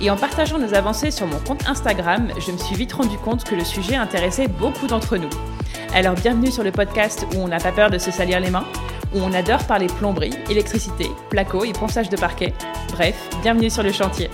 et en partageant nos avancées sur mon compte Instagram, je me suis vite rendu compte que le sujet intéressait beaucoup d'entre nous. Alors bienvenue sur le podcast où on n'a pas peur de se salir les mains, où on adore parler plomberie, électricité, placo et ponçage de parquet. Bref, bienvenue sur le chantier.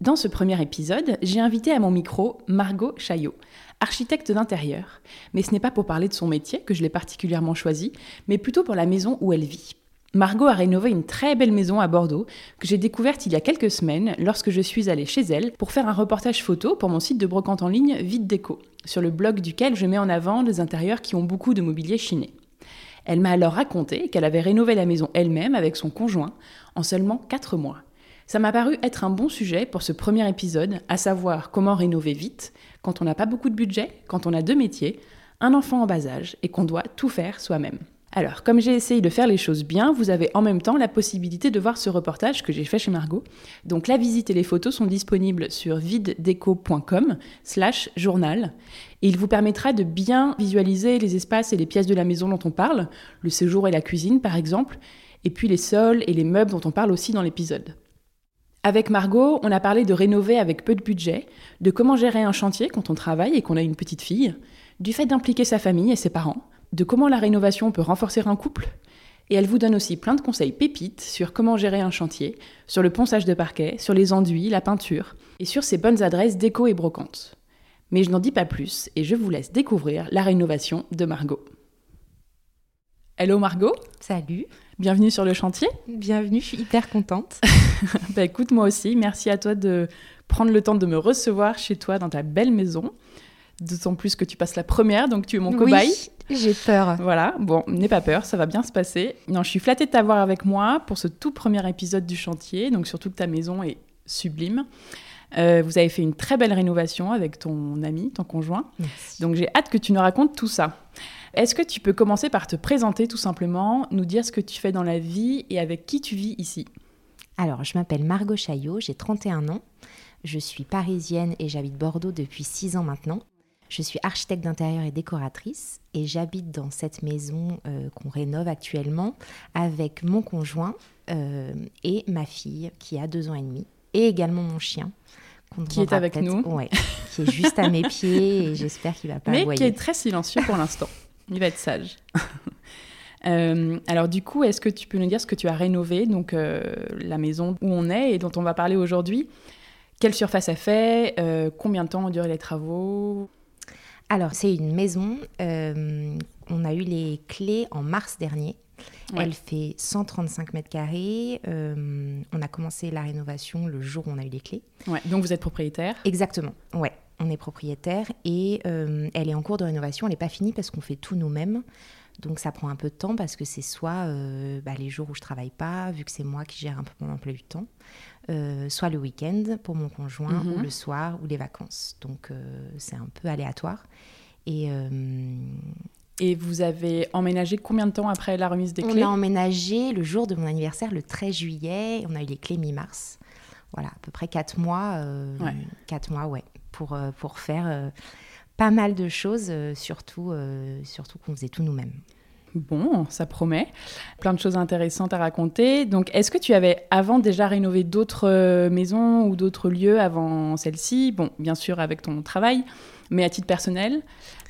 Dans ce premier épisode, j'ai invité à mon micro Margot Chaillot architecte d'intérieur. Mais ce n'est pas pour parler de son métier que je l'ai particulièrement choisi, mais plutôt pour la maison où elle vit. Margot a rénové une très belle maison à Bordeaux que j'ai découverte il y a quelques semaines lorsque je suis allée chez elle pour faire un reportage photo pour mon site de brocante en ligne Vite Déco, sur le blog duquel je mets en avant les intérieurs qui ont beaucoup de mobilier chiné. Elle m'a alors raconté qu'elle avait rénové la maison elle-même avec son conjoint en seulement 4 mois. Ça m'a paru être un bon sujet pour ce premier épisode, à savoir comment rénover vite, quand on n'a pas beaucoup de budget, quand on a deux métiers, un enfant en bas âge et qu'on doit tout faire soi-même. Alors, comme j'ai essayé de faire les choses bien, vous avez en même temps la possibilité de voir ce reportage que j'ai fait chez Margot. Donc la visite et les photos sont disponibles sur videdeco.com slash journal et il vous permettra de bien visualiser les espaces et les pièces de la maison dont on parle, le séjour et la cuisine par exemple, et puis les sols et les meubles dont on parle aussi dans l'épisode. Avec Margot, on a parlé de rénover avec peu de budget, de comment gérer un chantier quand on travaille et qu'on a une petite fille, du fait d'impliquer sa famille et ses parents, de comment la rénovation peut renforcer un couple, et elle vous donne aussi plein de conseils pépites sur comment gérer un chantier, sur le ponçage de parquet, sur les enduits, la peinture, et sur ses bonnes adresses déco et brocantes. Mais je n'en dis pas plus et je vous laisse découvrir la rénovation de Margot. Hello Margot Salut Bienvenue sur le chantier. Bienvenue, je suis hyper contente. bah écoute, moi aussi, merci à toi de prendre le temps de me recevoir chez toi dans ta belle maison. D'autant plus que tu passes la première, donc tu es mon cobaye. Oui, j'ai peur. Voilà, bon, n'aie pas peur, ça va bien se passer. Non, je suis flattée de t'avoir avec moi pour ce tout premier épisode du chantier, donc surtout que ta maison est sublime. Euh, vous avez fait une très belle rénovation avec ton ami, ton conjoint. Donc j'ai hâte que tu nous racontes tout ça. Est-ce que tu peux commencer par te présenter tout simplement, nous dire ce que tu fais dans la vie et avec qui tu vis ici? Alors, je m'appelle Margot Chaillot, j'ai 31 ans. Je suis parisienne et j'habite Bordeaux depuis 6 ans maintenant. Je suis architecte d'intérieur et décoratrice et j'habite dans cette maison euh, qu'on rénove actuellement avec mon conjoint euh, et ma fille qui a 2 ans et demi et également mon chien. Qui est avec nous. Ouais, qui est juste à mes pieds et j'espère qu'il va pas Mais qui est très silencieux pour l'instant. Il va être sage. Euh, alors du coup, est-ce que tu peux nous dire ce que tu as rénové, donc euh, la maison où on est et dont on va parler aujourd'hui? Quelle surface a fait? Euh, Combien de temps ont duré les travaux? Alors c'est une maison. on a eu les clés en mars dernier. Elle fait 135 mètres carrés. on a commencé la rénovation le jour où on a eu les clés. Ouais, donc vous êtes propriétaire Exactement, ouais on est propriétaire et euh, elle est en cours de rénovation. Elle n'est pas finie parce qu'on fait tout nous-mêmes. Donc ça prend un peu de temps parce que c'est soit euh, bah, les jours où je travaille pas, vu que c'est moi qui gère un peu mon emploi du temps, euh, soit le week-end pour mon conjoint, ou mhm. le soir, ou les vacances. Donc c'est un peu aléatoire. Et, et vous avez emménagé combien de temps après la remise des clés On a emménagé le jour de mon anniversaire, le 13 juillet. On a eu les clés mi-mars. Voilà, à peu près 4 mois. 4 mois, ouais pour, euh, pour faire euh, pas mal de choses, euh, surtout, surtout qu'on faisait tout nous-mêmes. Bon, ça promet. Plein de choses intéressantes à raconter. Donc, est-ce que tu avais avant déjà rénové d'autres maisons ou d'autres lieux avant celle-ci? Bon, bien sûr avec ton travail, mais à titre personnel.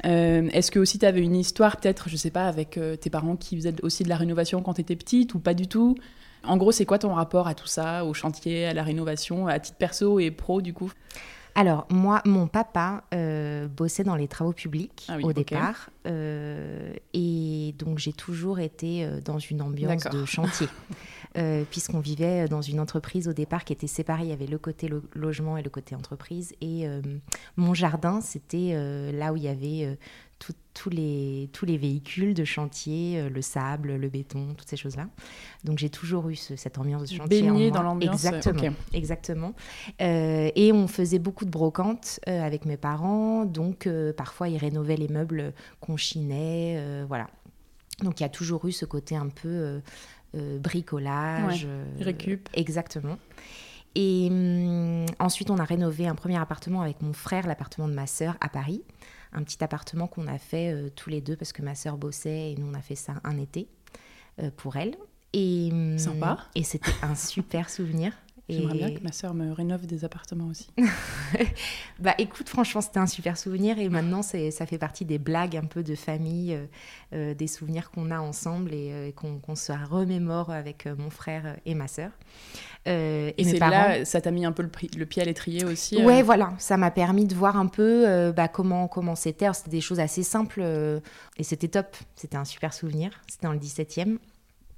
est-ce que aussi tu avais une histoire peut-être, je sais pas, avec tes parents qui faisaient aussi de la rénovation quand tu étais petite ou pas du tout? En gros, c'est quoi ton rapport à tout ça, au chantier, à la rénovation, à titre perso et pro du coup? Alors, moi, mon papa euh, bossait dans les travaux publics ah au départ. Euh, et donc, j'ai toujours été euh, dans une ambiance de chantier. Puisqu'on vivait dans une entreprise au départ qui était séparée. Il y avait le côté logement et le côté entreprise. Et mon jardin, c'était là où il y avait tous les, tous les véhicules de chantier, euh, le sable, le béton, toutes ces choses-là. Donc j'ai toujours eu cette ambiance de chantier. Baigné dans l'ambiance. Exactement. exactement. Euh, et on faisait beaucoup de brocantes euh, avec mes parents. Donc parfois ils rénovaient les meubles qu'on chinait. voilà. Donc il y a toujours eu ce côté un peu bricolage. récup. Exactement. Et hum, ensuite, on a rénové un premier appartement avec mon frère, l'appartement de ma sœur à Paris un petit appartement qu'on a fait euh, tous les deux parce que ma sœur bossait et nous on a fait ça un été euh, pour elle. Et, hum, Sympa. Et c'était un super souvenir. J'aimerais bien que ma sœur me rénove des appartements aussi. bah écoute, franchement, c'était un super souvenir et maintenant, ça fait partie des blagues un peu de famille, euh, des souvenirs qu'on a ensemble et, qu'on se remémore avec mon frère et ma sœur. Euh, et, c'est là, ça t'a mis un peu le, pied à l'étrier aussi Ouais, euh voilà, ça m'a permis de voir un peu euh, bah, comment comment c'était. C'était des choses assez simples et c'était top. C'était un super souvenir. C'était dans le 17e.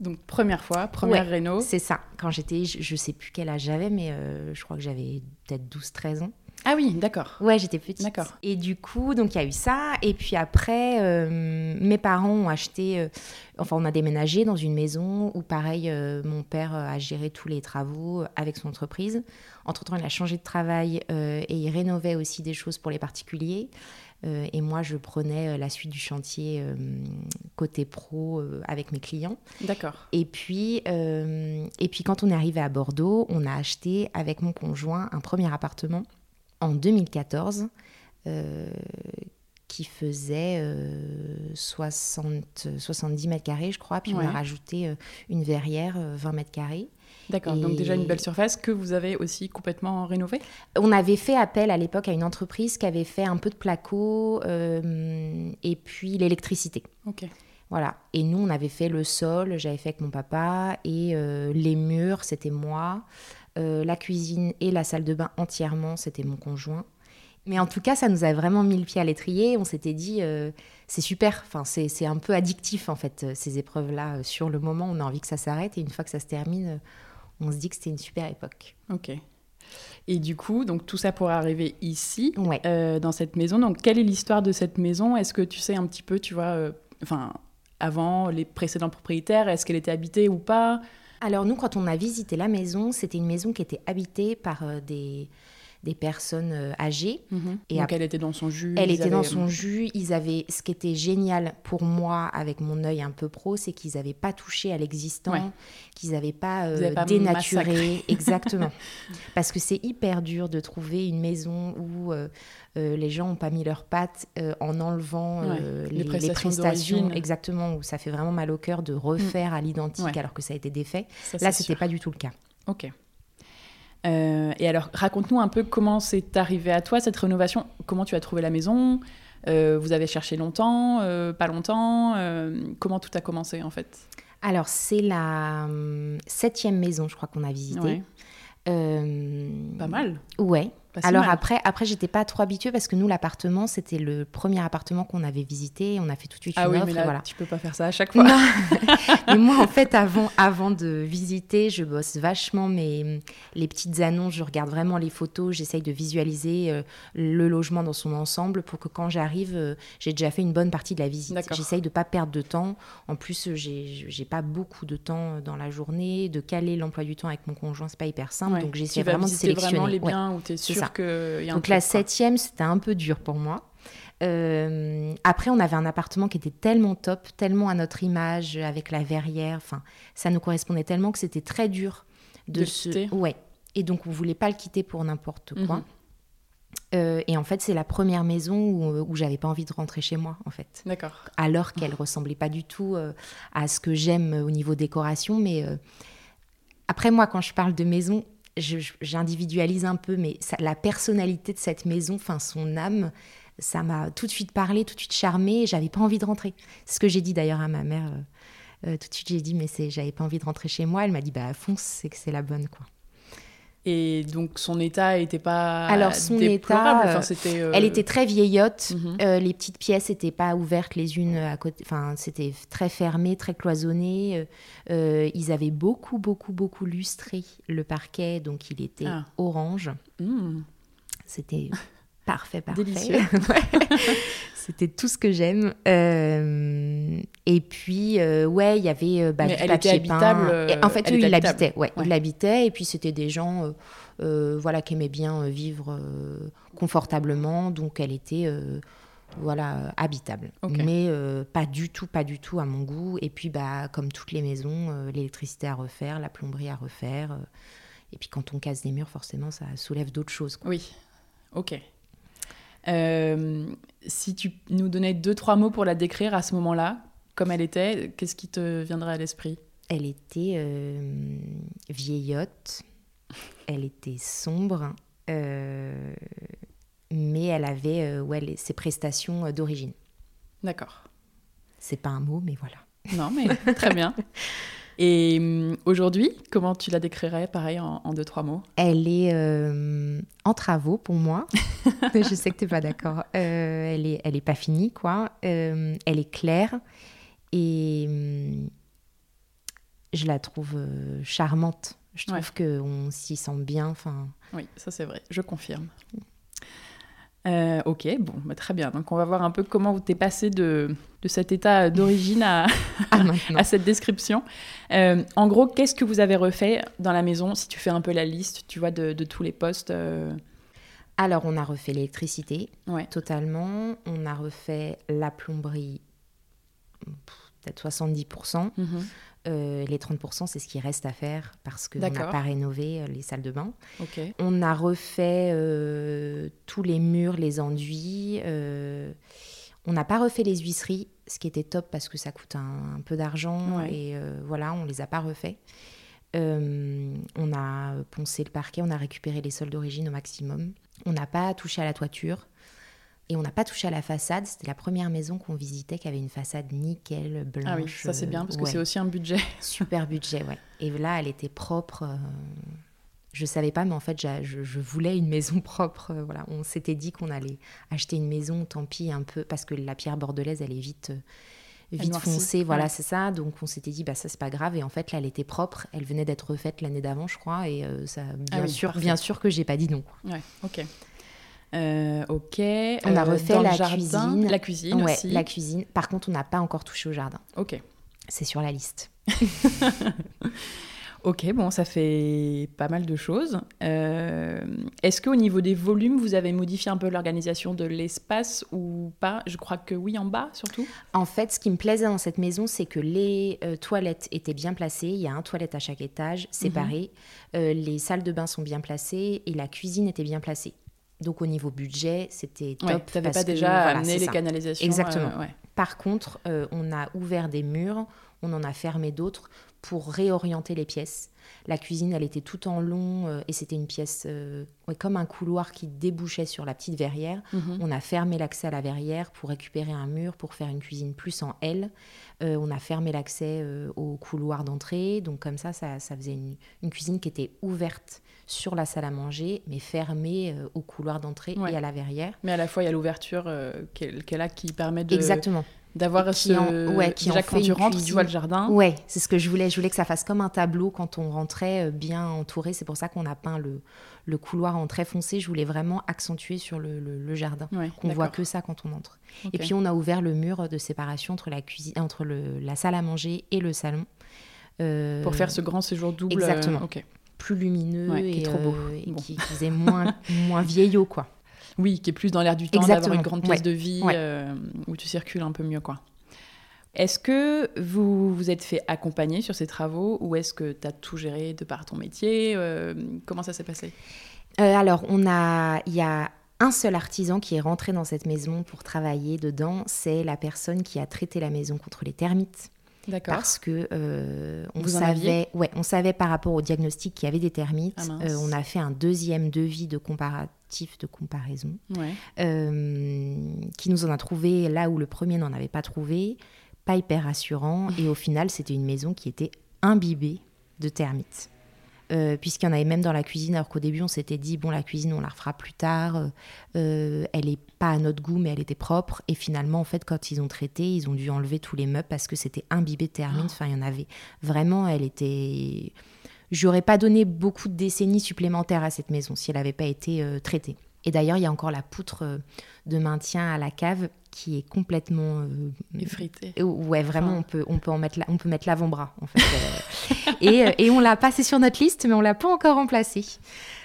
Donc première fois, première réno. C'est ça. Quand j'étais, je, je, sais plus quel âge j'avais, mais je crois que j'avais peut-être 12-13 ans. Ah oui, d'accord. Ouais, j'étais petite. D'accord. Et du coup, donc il y a eu ça. Et puis après, euh, mes parents ont acheté, euh, enfin, on a déménagé dans une maison où, pareil, euh, mon père a géré tous les travaux avec son entreprise. Entre-temps, il a changé de travail et il rénovait aussi des choses pour les particuliers. Et moi, je prenais la suite du chantier côté pro avec mes clients. D'accord. Et puis, et puis, quand on est arrivé à Bordeaux, on a acheté avec mon conjoint un premier appartement en 2014 euh, qui faisait 60, euh, 70 mètres carrés, je crois. Puis on a rajouté euh, une verrière, 20 mètres carrés. D'accord, donc déjà une belle surface que vous avez aussi complètement rénovée? On avait fait appel à l'époque à une entreprise qui avait fait un peu de placo et puis l'électricité. Ok. Voilà. Et nous, on avait fait le sol, j'avais fait avec mon papa, et les murs, c'était moi. Euh, la cuisine et la salle de bain entièrement, c'était mon conjoint. Mais en tout cas, ça nous a vraiment mis le pied à l'étrier. On s'était dit, euh, c'est super. Enfin, c'est un peu addictif, en fait, euh, ces épreuves-là. Sur le moment, on a envie que ça s'arrête. Et une fois que ça se termine, on se dit que c'était une super époque. Ok. Et du coup, donc tout ça pour arriver ici, ouais. dans cette maison. Donc, quelle est l'histoire de cette maison? Est-ce que tu sais un petit peu, tu vois, enfin, avant les précédents propriétaires, est-ce qu'elle était habitée ou pas? Alors nous, quand on a visité la maison, c'était une maison qui était habitée par euh, des, des personnes euh, âgées. Mhm. Et Donc elle était dans son jus. Elle était dans son euh, jus. Ils avaient, ce qui était génial pour moi avec mon œil un peu pro, c'est qu'ils n'avaient pas touché à l'existant, qu'ils n'avaient pas, dénaturé. Exactement. Parce que c'est hyper dur de trouver une maison où les gens n'ont pas mis leurs pattes en enlevant les, prestations, exactement, où ça fait vraiment mal au cœur de refaire à l'identique alors que ça a été défait. Là, c'était pas du tout le cas. Ok. Euh, et alors, raconte-nous un peu comment c'est arrivé à toi cette rénovation. Comment tu as trouvé la maison? Euh, Vous avez cherché longtemps, euh, pas longtemps Comment tout a commencé en fait? Alors, c'est la septième maison, je crois qu'on a visité. Pas mal. Ouais. Alors après, après j'étais pas trop habituée parce que nous, l'appartement, c'était le premier appartement qu'on avait visité. On a fait tout de suite ah une oui, offre. Mais là, voilà. Tu peux pas faire ça à chaque fois. mais moi, en fait, avant, avant de visiter, je bosse vachement mes, les petites annonces. Je regarde vraiment les photos. J'essaye de visualiser euh, le logement dans son ensemble pour que quand j'arrive, euh, j'ai déjà fait une bonne partie de la visite. J'essaye de pas perdre de temps. En plus, j'ai pas beaucoup de temps dans la journée. De caler l'emploi du temps avec mon conjoint, c'est pas hyper simple. Donc j'essaie vraiment de sélectionner. vraiment les biens où tu es sûr donc la septième, c'était un peu dur pour moi. Euh, après, on avait un appartement qui était tellement top, tellement à notre image, avec la verrière. Enfin, ça nous correspondait tellement que c'était très dur de, se. Ouais. Et donc, on voulait pas le quitter pour n'importe quoi. Mhm. Euh, et en fait, c'est la première maison où, où j'avais pas envie de rentrer chez moi, en fait. D'accord. Alors qu'elle ressemblait pas du tout euh, à ce que j'aime au niveau décoration, mais après moi, quand je parle de maison, j'individualise un peu, mais la personnalité de cette maison, enfin son âme, ça m'a tout de suite parlé, tout de suite charmé. J'avais pas envie de rentrer. C'est ce que j'ai dit d'ailleurs à ma mère. Euh, euh, tout de suite, j'ai dit, mais j'avais pas envie de rentrer chez moi. Elle m'a dit, bah fonce, c'est que c'est la bonne, quoi. Et donc son état n'était pas Alors son état, enfin, euh, elle était très vieillotte. Mhm. Euh, les petites pièces n'étaient pas ouvertes les unes à côté. Enfin, c'était très fermé, très cloisonné. Euh, ils avaient beaucoup, beaucoup, beaucoup lustré le parquet, donc il était ah. orange. Hmm. C'était Parfait, parfait. Délicieux. C'était tout ce que j'aime. Euh, et puis, euh, ouais, il y avait euh, bah, Mais du elle papier était habitable, peint. Et en fait, eux, ils l'habitaient. Ouais, Ouais. ils l'habitaient. Et puis, c'était des gens euh, voilà, qui aimaient bien vivre confortablement. Donc, elle était voilà, habitable. Mais pas du tout, pas du tout à mon goût. Et puis, bah, comme toutes les maisons, l'électricité à refaire, la plomberie à refaire. et puis, quand on casse des murs, forcément, ça soulève d'autres choses. quoi. Oui, ok. Euh, si tu nous donnais deux, trois mots pour la décrire à ce moment-là, comme elle était, qu'est-ce qui te viendrait à l'esprit? Elle était euh, vieillotte, elle était sombre, euh, mais elle avait ouais, les- ses prestations d'origine. D'accord. C'est pas un mot, mais voilà. Non, mais très bien. Et hum, aujourd'hui, comment tu la décrirais, pareil, en, en deux, trois mots? Elle est euh, en travaux pour moi. Je sais que tu n'es pas d'accord. Euh, elle est, elle est pas finie, quoi. Euh, elle est claire et hum, je la trouve charmante. Je trouve Ouais. qu'on s'y sent bien. Enfin, Oui, ça c'est vrai, je confirme. Euh, ok, bon, bah, très bien. Donc on va voir un peu comment tu es passé de, de cet état d'origine à, à cette description. Euh, en gros, qu'est-ce que vous avez refait dans la maison Si tu fais un peu la liste, tu vois, de, de tous les postes. euh, Alors, on a refait l'électricité Ouais. totalement. On a refait la plomberie, peut-être 70%. Mhm. Euh, les 30%, c'est ce qui reste à faire parce qu'on n'a pas rénové euh, les salles de bain. On a refait euh, tous les murs, les enduits. euh, on n'a pas refait les huisseries, ce qui était top parce que ça coûte un, un peu d'argent. Ouais. Et voilà, on les a pas refaits. Euh, on a poncé le parquet, on a récupéré les sols d'origine au maximum. On n'a pas touché à la toiture. Et on n'a pas touché à la façade. C'était la première maison qu'on visitait qui avait une façade nickel, blanche. Ah oui, ça c'est bien parce que ouais. c'est aussi un budget. Super budget, ouais. Et là, elle était propre. euh, Je savais pas, mais en fait, je, je voulais une maison propre. euh, Voilà, on s'était dit qu'on allait acheter une maison, tant pis un peu, parce que la pierre bordelaise, elle est vite, euh, vite foncée. Voilà, ouais. c'est ça. Donc, on s'était dit, bah ça, c'est pas grave. Et en fait, là, elle était propre. Elle venait d'être refaite l'année d'avant, je crois. Et euh, ça, bien Ah oui, sûr, parfait. bien sûr que j'ai pas dit non. Ouais, ok. Euh, ok. On a Euh, refait dans le la jardin, cuisine. La cuisine ouais, aussi. la cuisine. Par contre, on n'a pas encore touché au jardin. Ok. C'est sur la liste. Ok, bon, ça fait pas mal de choses. Euh, Est-ce qu'au niveau des volumes, vous avez modifié un peu l'organisation de l'espace ou pas? Je crois que oui, en bas surtout. En fait, ce qui me plaisait dans cette maison, c'est que les euh, toilettes étaient bien placées. Il y a un toilette à chaque étage, séparé. Euh, les salles de bain sont bien placées et la cuisine était bien placée. Donc au niveau budget, c'était top. Ouais, tu n'avais parce pas que, déjà voilà, amené les ça. canalisations. Exactement. euh, ouais. Par contre, euh, on a ouvert des murs, on en a fermé d'autres pour réorienter les pièces. La cuisine, elle était tout en long euh, et c'était une pièce euh, ouais, comme un couloir qui débouchait sur la petite verrière. Mhm. On a fermé l'accès à la verrière pour récupérer un mur pour faire une cuisine plus en L. Euh, on a fermé l'accès au couloir d'entrée. Donc comme ça, ça, ça faisait une, une cuisine qui était ouverte sur la salle à manger, mais fermée au couloir d'entrée Ouais. et à la verrière. Mais à la fois, il y a l'ouverture qu'elle qu'elle a qui permet de Exactement. D'avoir ce... en- ouais, qui déjà quand tu rentres, tu vois le jardin. Ouais, c'est ce que je voulais. Je voulais que ça fasse comme un tableau quand on rentrait euh, bien entouré. C'est pour ça qu'on a peint le, le couloir en très foncé. Je voulais vraiment accentuer sur le, le- le jardin. Ouais, Qu'on voit que ça quand on entre. Et puis on a ouvert le mur de séparation entre la cuisine, entre le- la salle à manger et le salon. Euh, Pour faire ce grand séjour double. euh, Exactement. plus lumineux Ouais, qui et, est trop beau. euh, et Bon. qui, qui faisait moins, moins vieillot, quoi. Oui, qui est plus dans l'air du temps d'avoir une grande pièce Ouais. de vie Ouais. euh, où tu circules un peu mieux, quoi. Est-ce que vous vous êtes fait accompagner sur ces travaux ou est-ce que tu as tout géré de par ton métier Euh, Comment ça s'est passé? Euh, alors, on a, il y a un seul artisan qui est rentré dans cette maison pour travailler dedans. C'est la personne qui a traité la maison contre les termites. D'accord. Parce que euh, on Vous savait, ouais, on savait par rapport au diagnostic qu'il y avait des termites. Ah. Euh, on a fait un deuxième devis de de comparaison Ouais. euh, qui nous en a trouvé là où le premier n'en avait pas trouvé. Pas hyper rassurant. Et au final, c'était une maison qui était imbibée de termites. Euh, Puisqu'il y en avait même dans la cuisine, alors qu'au début on s'était dit, bon, la cuisine on la refera plus tard, Euh, elle est pas à notre goût, mais elle était propre. Et finalement, en fait, quand ils ont traité, ils ont dû enlever tous les meubles parce que c'était imbibé de termites. Enfin, il y en avait vraiment, elle était. J'aurais pas donné beaucoup de décennies supplémentaires à cette maison si elle n'avait pas été euh, traitée. Et d'ailleurs, il y a encore la poutre de maintien à la cave qui est complètement euh, effritée. Ouais, vraiment, on peut on peut en mettre on peut mettre l'avant-bras en fait. et, et on l'a passé sur notre liste, mais on l'a pas encore remplacé.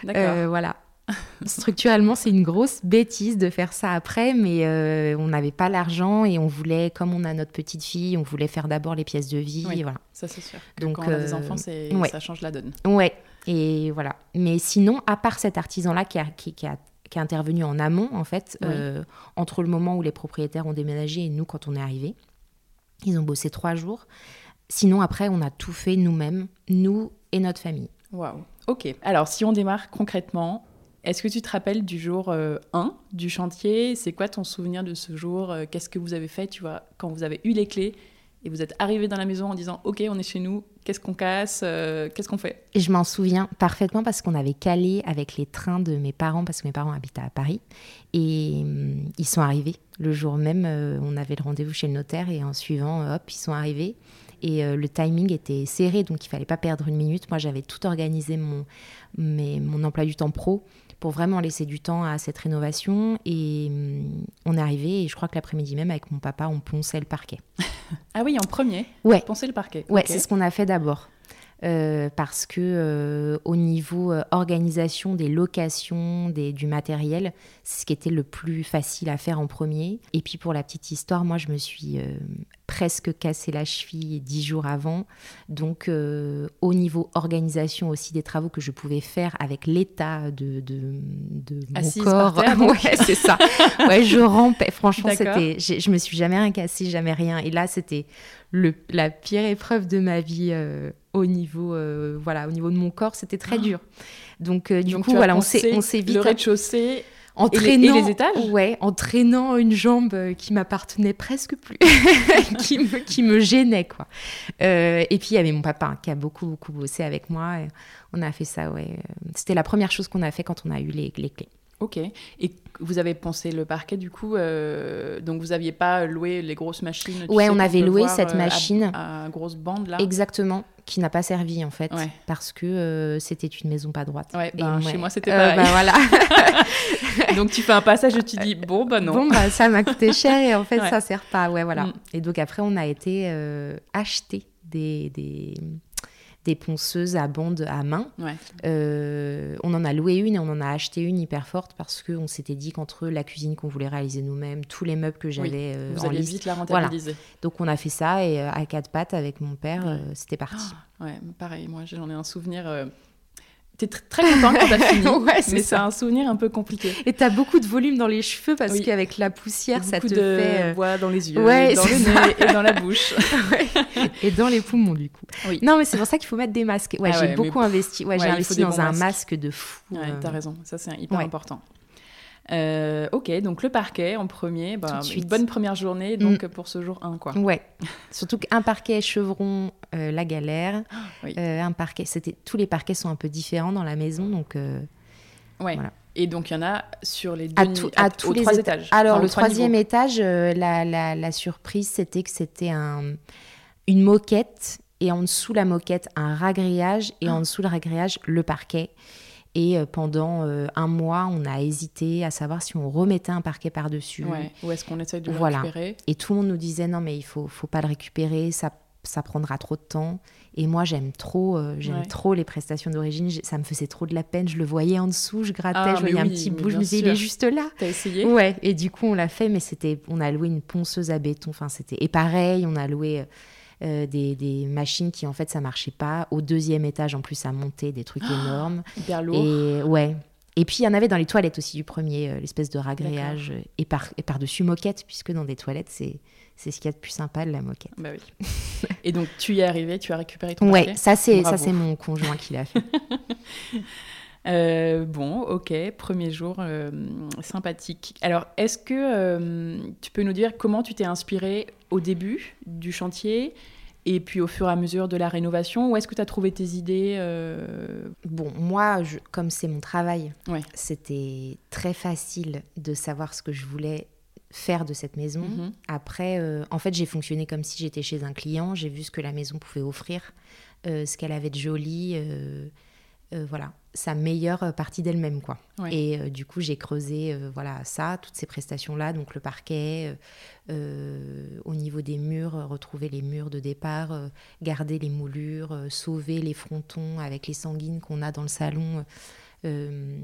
D'accord. voilà. Structurellement, c'est une grosse bêtise de faire ça après, mais euh, on n'avait pas l'argent et on voulait, comme on a notre petite fille, on voulait faire d'abord les pièces de vie. voilà. Ça, c'est sûr. Donc, quand on a des euh, enfants, ça change la donne. Ouais, et voilà. Mais sinon, à part cet artisan-là qui a, qui, a, qui est intervenu en amont, en fait, euh, entre le moment où les propriétaires ont déménagé et nous, quand on est arrivé, ils ont bossé trois jours. Sinon, après, on a tout fait nous-mêmes, nous et notre famille. Waouh. Ok. Alors, si on démarre concrètement, est-ce que tu te rappelles du jour 1 euh, du chantier? C'est quoi ton souvenir de ce jour? Euh, Qu'est-ce que vous avez fait, tu vois, quand vous avez eu les clés et vous êtes arrivé dans la maison en disant OK, on est chez nous, qu'est-ce qu'on casse, euh, qu'est-ce qu'on fait? Et je m'en souviens parfaitement parce qu'on avait calé avec les trains de mes parents parce que mes parents habitent à Paris et hum, ils sont arrivés. Le jour même. on avait le rendez-vous chez le notaire et en suivant, hop, ils sont arrivés et le timing était serré donc il fallait pas perdre une minute. Moi, j'avais tout organisé mon mon emploi du temps pro pour vraiment laisser du temps à cette rénovation. Et hum, on est arrivé, et je crois que l'après-midi même, avec mon papa, on ponçait le parquet. ah oui, en premier? Ouais. Poncer le parquet. Ouais, c'est ce qu'on a fait d'abord. Euh, parce que euh, au niveau euh, organisation des locations, des, du matériel, c'est ce qui était le plus facile à faire en premier. Et puis pour la petite histoire, moi je me suis presque cassé la cheville dix jours avant. Donc au niveau organisation aussi des travaux que je pouvais faire avec l'état de, de, de mon corps. ouais, c'est ça. Ouais, je rampais. Franchement, c'était, je me suis jamais rien cassé, jamais rien. Et là, c'était le, la pire épreuve de ma vie au niveau, euh, voilà, au niveau de mon corps, c'était très ah. dur. Donc, euh, du coup, voilà, on s'est, on s'est vite. Le rez-de-chaussée. Entraînant, et les, étages? Ouais, entraînant une jambe euh, qui m'appartenait presque plus, qui, me, qui me gênait, quoi. et puis, il y avait mon papa hein, qui a beaucoup, beaucoup bossé avec moi. on a fait ça, ouais. C'était la première chose qu'on a fait quand on a eu les, les clés. Ok. Et vous avez pensé le parquet du coup euh, Donc vous n'aviez pas loué les grosses machines Ouais, on avait loué cette machine. À, grosse bande là? Exactement. Qui n'a pas servi en fait parce que euh, c'était une maison pas droite. Ouais, ben, chez moi c'était pareil. Bah, voilà. donc tu fais un passage et tu dis bon bah non. Bon bah ça m'a coûté cher et en fait ça sert pas. Ouais voilà. Mm. Et donc après on a été acheter des, des des ponceuses à bande à main. Euh, on en a loué une et on en a acheté une hyper forte parce qu'on s'était dit qu'entre la cuisine qu'on voulait réaliser nous-mêmes, tous les meubles que j'avais euh, Vous en allez vite la rentabiliser. Donc on a fait ça et euh, à quatre pattes avec mon père, c'était parti. Ah, ouais, pareil, moi j'en ai un souvenir T'es très content quand t'as fini, ouais, mais c'est un souvenir un peu compliqué. Et t'as beaucoup de volume dans les cheveux parce qu'avec la poussière, ça te de fait... bois dans les yeux, ouais, dans le nez et dans la bouche. et dans les poumons, du coup. Oui. Non, mais c'est pour ça qu'il faut mettre des masques. Ouais, ah j'ai beaucoup investi. Ouais, j'ai investi dans un masque de fou. Ouais, t'as raison. Ça, c'est hyper important. Euh, ok, donc le parquet en premier, bah, une bonne première journée donc mm. pour ce jour 1 quoi. Ouais, surtout qu'un parquet chevron, euh, la galère, ah, euh, un parquet, c'était tous les parquets sont un peu différents dans la maison donc. ouais. Et donc il y en a sur les deux à, tous les trois étages. Alors le troisième étage, la, la, la, surprise c'était que c'était un, une moquette et en dessous la moquette un ragrillage et ah. en dessous le ragrillage le parquet. Et euh, pendant euh, un mois, on a hésité à savoir si on remettait un parquet par-dessus. Ou est-ce qu'on essaye de le récupérer Et tout le monde nous disait non, mais il faut, faut pas le récupérer, ça, ça prendra trop de temps. Et moi, j'aime trop, euh, j'aime trop les prestations d'origine. Ça me faisait trop de la peine. Je le voyais en dessous, je grattais, ah, je voyais un petit bout. Je me disais, il est juste là. T'as essayé Ouais. Et du coup, on l'a fait, mais c'était, on a loué une ponceuse à béton. Enfin, c'était et pareil, on a loué euh, des, machines qui en fait ça marchait pas. Au deuxième étage en plus ça montait des trucs énormes. Hyper lourd. Et ouais. Et puis il y en avait dans les toilettes aussi du premier, euh, l'espèce de ragréage et par et par dessus moquette puisque dans des toilettes c'est c'est ce qu'il y a de plus sympa de la moquette. Bah oui. et donc tu y es arrivé, tu as récupéré ton Ouais, ça c'est ça c'est mon conjoint qui l'a fait. Euh, bon, ok, premier jour sympathique. Alors, est-ce que tu peux nous dire comment tu t'es inspiré au début du chantier et puis au fur et à mesure de la rénovation Où est-ce que tu as trouvé tes idées euh? Bon, moi, je, comme c'est mon travail, c'était très facile de savoir ce que je voulais faire de cette maison. Mhm. Après, euh, en fait, j'ai fonctionné comme si j'étais chez un client. J'ai vu ce que la maison pouvait offrir, euh, ce qu'elle avait de joli. euh, voilà, sa meilleure partie d'elle-même, quoi. Ouais. Et euh, du coup, j'ai creusé, euh, voilà, ça, toutes ces prestations-là, donc le parquet, euh, euh, au niveau des murs, euh, retrouver les murs de départ, euh, garder les moulures, euh, sauver les frontons avec les sanguines qu'on a dans le salon. Euh,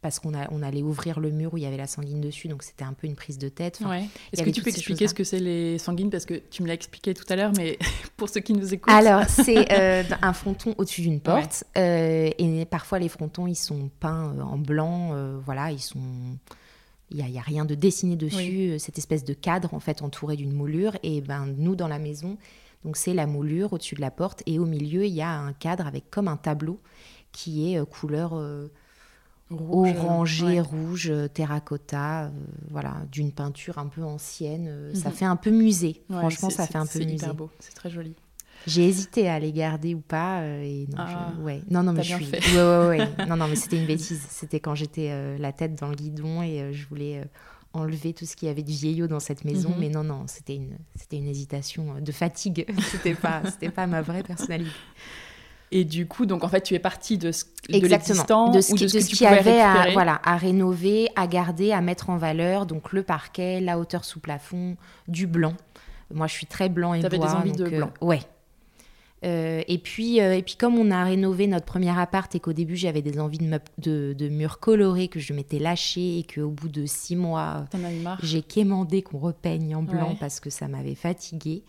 parce qu'on on allait ouvrir le mur où il y avait la sanguine dessus, donc c'était un peu une prise de tête. Enfin, Ouais. il Est-ce que tu peux expliquer ce que c'est les sanguines? Parce que tu me l'as expliqué tout à l'heure, mais pour ceux qui nous écoutent. Alors, c'est euh, un fronton au-dessus d'une porte. euh, et parfois, les frontons, ils sont peints en blanc. voilà, ils sont. Il n'y a, rien de dessiné dessus. Cette espèce de cadre, en fait, entouré d'une moulure. Et ben, nous, dans la maison, donc c'est la moulure au-dessus de la porte. Et au milieu, il y a un cadre avec comme un tableau qui est euh, couleur euh, Rouge, orangé, ouais. rouge, euh, terracotta. voilà, d'une peinture un peu ancienne. Ça Mhm. fait un peu musée. Ouais, Franchement, c'est- ça c'est- fait un peu C'est musée. hyper beau, c'est très joli. J'ai hésité à les garder ou pas. euh, et non, Ah, je- ouais. non, non, mais je suis. fait. Ouais, ouais, ouais. non, non, mais c'était une bêtise. C'était quand j'étais euh, la tête dans le guidon et euh, je voulais enlever tout ce qu'il y avait de vieillot dans cette maison. Mhm. Mais non, non, c'était une, c'était une hésitation de fatigue. c'était pas, c'était pas ma vraie personnalité. Et du coup, donc en fait, tu es parti de, ce, de Exactement. l'existant De ce ou qui- de ce de que ce qu'il y avait à, voilà, à rénover, à garder, à mettre en valeur. Donc le parquet, la hauteur sous plafond, du blanc. Moi, je suis très blanc et T'avais bois. des envies de donc, euh, blanc. ouais. Euh, et puis, euh, et puis comme on a rénové notre premier appart et qu'au début j'avais des envies de, meubles- de, de murs colorés que je m'étais lâché et qu'au bout de six mois j'ai quémandé qu'on repeigne en blanc Ouais. parce que ça m'avait fatiguée.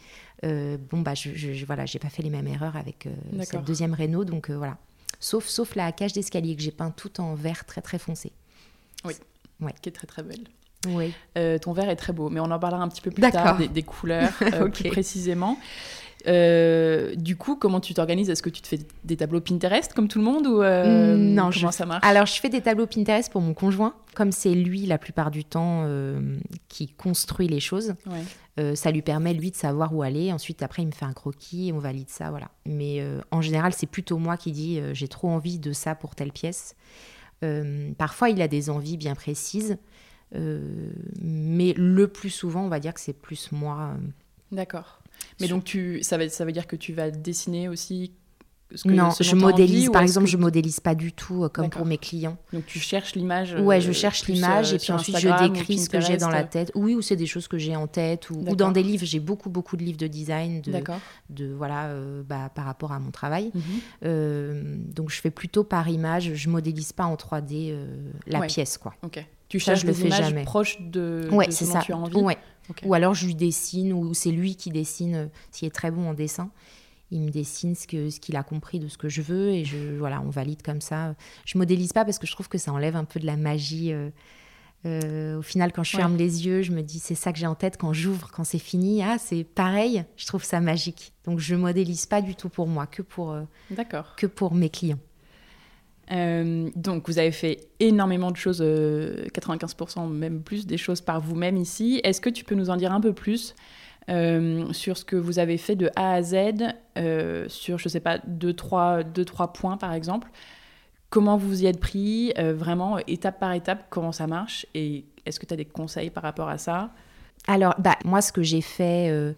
Euh, bon bah je, je, je- voilà j'ai pas fait les mêmes erreurs avec euh, cette deuxième réno donc euh, voilà sauf sauf la cage d'escalier que j'ai peint tout en vert très très foncé. qui est très très belle. Oui. Euh, ton verre est très beau, mais on en parlera un petit peu plus tard des, des couleurs euh, plus précisément. Euh, du coup, comment tu t'organises? Est-ce que tu te fais des tableaux Pinterest comme tout le monde ou euh, non, comment je- ça marche? Alors, je fais des tableaux Pinterest pour mon conjoint. Comme c'est lui, la plupart du temps, euh, qui construit les choses, Ouais. ça lui permet, lui, de savoir où aller. Ensuite, après, il me fait un croquis et on valide ça, voilà. Mais en général, c'est plutôt moi qui dis j'ai trop envie de ça pour telle pièce. Parfois, il a des envies bien précises. Euh, mais le plus souvent, on va dire que c'est plus moi. euh, D'accord. Mais Sur- donc tu, ça, veut, ça veut dire que tu vas dessiner aussi ce que, non, je modélise. envie, par exemple, que- je modélise pas du tout euh, comme pour mes clients. Donc tu cherches l'image. Ouais, je cherche l'image euh, et puis ensuite Instagram je décris ce que j'ai dans la tête. Oui, ou c'est des choses que j'ai en tête ou, dans des livres. J'ai beaucoup beaucoup de livres de design, de, de voilà, bah, par rapport à mon travail. Mhm. Donc je fais plutôt par image. Je modélise pas en 3D euh, la Ouais. pièce, quoi. Ok. Tu Ça, cherches je le des images jamais. proches de, Ouais, de c'est ça. tu as envie. Ouais. Ou alors je lui dessine ou c'est lui qui dessine. euh, S'il est très bon en dessin, il me dessine ce que ce qu'il a compris de ce que je veux et je voilà, on valide comme ça. Je modélise pas parce que je trouve que ça enlève un peu de la magie. euh, euh, au final, quand je Ouais. ferme les yeux, je me dis c'est ça que j'ai en tête. Quand j'ouvre, quand c'est fini, ah c'est pareil. Je trouve ça magique. Donc je modélise pas du tout pour moi, que pour euh, D'accord. que pour mes clients. Euh, donc, vous avez fait énormément de choses, euh, 95% même plus des choses par vous-même ici. Est-ce que tu peux nous en dire un peu plus euh, sur ce que vous avez fait de A à Z, euh, sur, je sais pas, deux trois, deux, trois points par exemple? Comment vous y êtes pris, euh, vraiment, étape par étape, comment ça marche? Et est-ce que tu as des conseils par rapport à ça? Alors, bah, moi, ce que j'ai fait euh,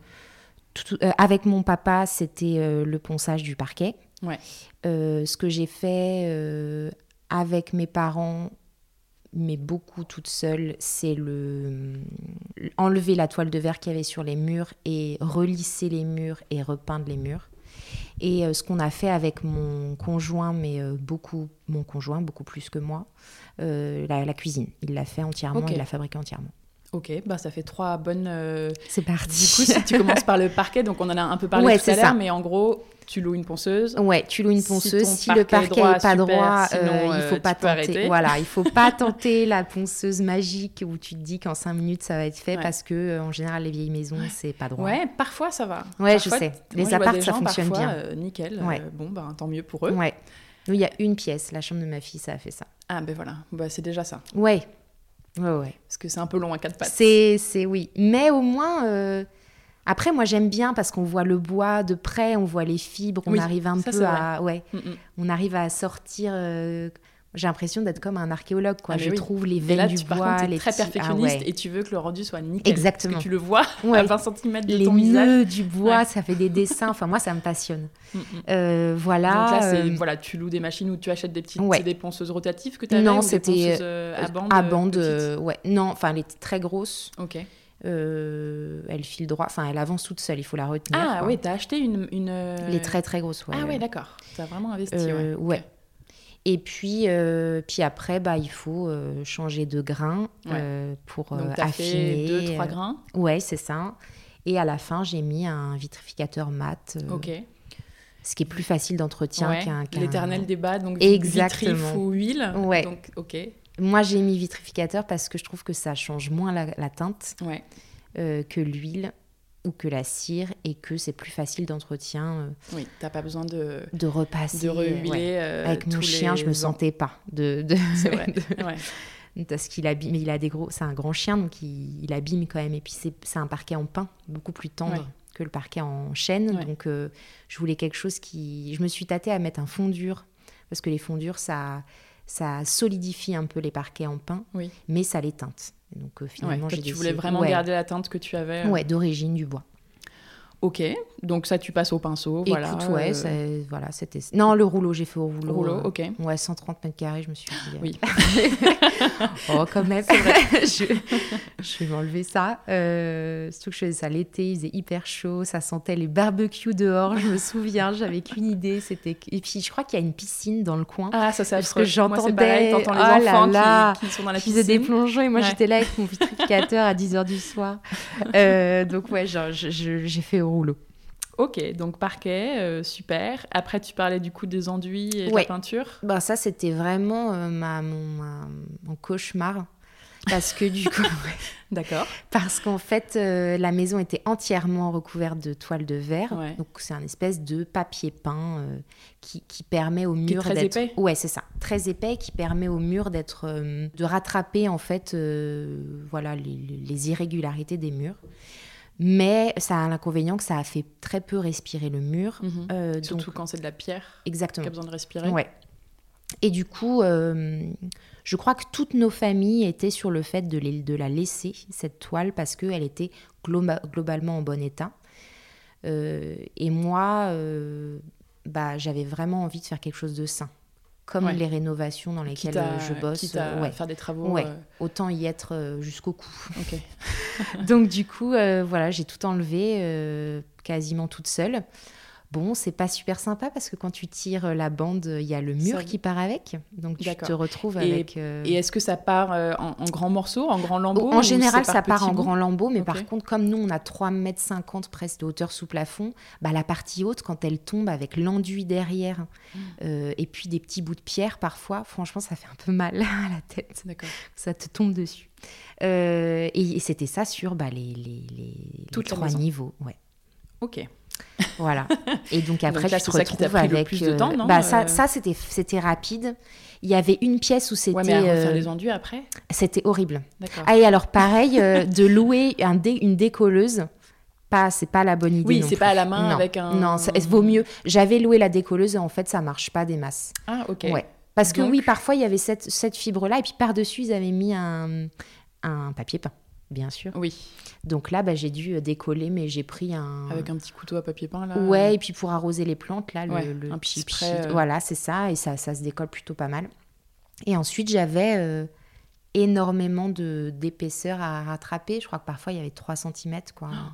euh, avec mon papa, c'était euh, le ponçage du parquet. Ouais. Euh, ce que j'ai fait euh, avec mes parents, mais beaucoup toute seule, c'est le enlever la toile de verre qu'il y avait sur les murs et relisser les murs et repeindre les murs. Et euh, ce qu'on a fait avec mon conjoint, mais euh, beaucoup, mon conjoint, beaucoup plus que moi, euh, la, la cuisine. Il l'a fait entièrement, il l'a fabriqué entièrement. Ok, bah ça fait trois bonnes. euh, C'est parti. Du coup, si tu commences par le parquet, donc on en a un peu parlé Ouais, tout à l'heure, mais en gros, tu loues une ponceuse. Ouais, tu loues une ponceuse. Si, le parquet est parquet droit, est pas super, droit, sinon, euh, il euh, faut pas arrêter. tenter. Voilà, il faut pas tenter la ponceuse magique où tu te dis qu'en 5 minutes ça va être fait Ouais. parce que euh, en général les vieilles maisons c'est pas droit. Ouais, parfois ça va. Ouais, je sais. moi, Les vois apparts ça gens, fonctionne parfois, bien. euh, nickel. Ouais. euh, bon, ben tant mieux pour eux. Ouais. Nous il y a une pièce, la chambre de ma fille, ça a fait ça. Ah ben voilà, bah, c'est déjà ça. Ouais. Ouais ouais. Parce que c'est un peu long à quatre pattes. C'est c'est oui, mais au moins euh, après moi j'aime bien parce qu'on voit le bois de près, on voit les fibres, on Oui, arrive un ça, peu à ouais, Mm, mm. on arrive à sortir euh, J'ai l'impression d'être comme un archéologue, quoi. Ah, je oui. trouve les veines là, du tu, par bois, contre, t'es les très ah perfectionniste ouais. et tu veux que le rendu soit nickel. Exactement. Parce que tu le vois à Ouais. 20 cm de les ton visage. nœuds du bois, Ouais. ça fait des dessins. Enfin, moi, ça me passionne. Mm, mm. Euh, voilà. Donc là, euh, voilà, tu loues des machines ou tu achètes des petites des ponceuses rotatives que tu avais Non, c'était, ponceuses, euh, à bande. à euh, bande, euh, ouais. Non, enfin, elle est très grosse. Ok. Euh, elle file droit. Enfin, elle avance toute seule. Il faut la retenir. Ah oui, t'as acheté une. une euh, Les très très grosses. ouais, Ah ouais, d'accord. T'as vraiment investi. Euh, ouais. ouais. Et puis, euh, puis après, bah, il faut euh, changer de grain Ouais. euh, pour euh, Donc t'as affiner. fait 2-3 euh, grains? Ouais, c'est ça. Et à la fin, j'ai mis un vitrificateur mat, Ok. ce qui est plus facile d'entretien Ouais. qu'un. L'éternel débat, donc Exactement. vitrif ou huile. Ouais. Donc, ok. Moi, j'ai mis vitrificateur parce que je trouve que ça change moins la, la teinte Ouais. que l'huile ou que la cire et que c'est plus facile d'entretien euh, Oui, t'as pas besoin de, de repasser. de rehuiler. ouais. euh, Avec mon chien, je me ans. sentais pas de, de- C'est vrai. de- ouais. parce qu'il abîme, mais il a des gros, c'est un grand chien donc il, il abîme quand même. Et puis c'est, un parquet en pin, beaucoup plus tendre Ouais. que le parquet en chêne. Donc euh, je voulais quelque chose qui, je me suis tâtée à mettre un fond dur parce que les fonds durs ça, ça solidifie un peu les parquets en pin, Oui. mais ça les teinte. Et donc euh, Ouais, finalement toi, j'ai tu voulais vraiment ouais. garder la teinte que tu avais. euh. Ouais, d'origine du bois. Ok, donc ça tu passes au pinceau, voilà. Écoute, ouais, euh, voilà, c'était. Non, le rouleau, j'ai fait au rouleau. rouleau, euh, ok. Ouais, 130 mètres carrés, je me suis dit. euh, Oui. oh, quand même. je, je vais m'enlever ça. Surtout que je faisais ça l'été, il faisait hyper chaud, ça sentait les barbecues dehors, je me souviens, j'avais qu'une idée. C'était... Et puis, je crois qu'il y a une piscine dans le coin. Ah, ça c'est Parce affreux. que Moi, c'est pareil, j'entendais- t'entends les Oh là enfants là. qui, qui sont dans la Je faisais des piscine. plongeons et moi Ouais. j'étais là avec mon vitrificateur à 10h du soir. Donc ouais, genre, j'ai fait au rouleau. Ok, donc parquet, euh, super. Après, tu parlais du coup des enduits et de Ouais. la peinture. Bah, ça, c'était vraiment euh, ma, mon, ma- mon cauchemar. Parce que du coup, D'accord. parce qu'en fait, euh, la maison était entièrement recouverte de toile de verre. Ouais. Donc, c'est un espèce de papier peint qui, qui permet au mur très d'être. épais Ouais, c'est ça. Très épais, qui permet au mur d'être. de rattraper, en fait, voilà, les irrégularités des murs. Mais ça a l'inconvénient que ça a fait très peu respirer le mur. Mhm. Euh, donc, Surtout quand c'est de la pierre qui exactement. a besoin de respirer. Ouais. Et du coup, euh, je crois que toutes nos familles étaient sur le fait de, les- de la laisser, cette toile, parce qu'elle était globa- globalement en bon état. Euh, et moi, bah, j'avais vraiment envie de faire quelque chose de sain. Comme Ouais. les rénovations dans lesquelles à, euh, je bosse. à euh, ouais. faire des travaux. Ouais. euh, Autant y être jusqu'au cou. Donc du coup, euh, voilà, j'ai tout enlevé euh, quasiment toute seule. Bon, c'est pas super sympa parce que quand tu tires la bande, il y a le mur Ça- qui part avec. Donc tu te retrouves Et- avec... euh, Et est-ce que ça part euh, en, en grands morceaux, en grands lambeaux en général, ça part en grands lambeaux, mais par contre, comme nous, on a 3,50 mètres presque de hauteur sous plafond, bah, la partie haute, quand elle tombe avec l'enduit derrière Mm. euh, et puis des petits bouts de pierre parfois, franchement, ça fait un peu mal à la tête. D'accord. Ça te tombe dessus. Et, et c'était ça sur bah, les, les, les, les Toute la trois maison. niveaux. Ouais. Ok. Voilà. Et donc après, là, tu te ça qui retrouves le avec. plus de euh, temps, non bah, ça, Euh, ça c'était, c'était rapide. Il y avait une pièce où c'était, Ouais, mais à refaire euh, les enduits après? c'était horrible. D'accord. Ah, et alors pareil, de louer un dé- une décolleuse, pas, c'est pas la bonne idée. Oui, c'est pas à la main Non. avec un- Non, ça vaut mieux. J'avais loué la décolleuse et en fait, ça marche pas des masses. Ah, ok. Ouais. Parce que oui, parfois, il y avait cette, cette fibre-là et puis par-dessus, ils avaient mis un, un papier peint, bien sûr. Oui, Donc là, bah, j'ai dû euh, décoller, mais j'ai pris un. avec un petit couteau à papier peint là. Ouais, et puis pour arroser les plantes, là, le, Ouais, le un petit spray, euh. Voilà, c'est ça, et ça, ça se décolle plutôt pas mal. Et ensuite, j'avais euh, énormément de d'épaisseur à rattraper. Je crois que parfois, il y avait 3 cm, quoi. Ah.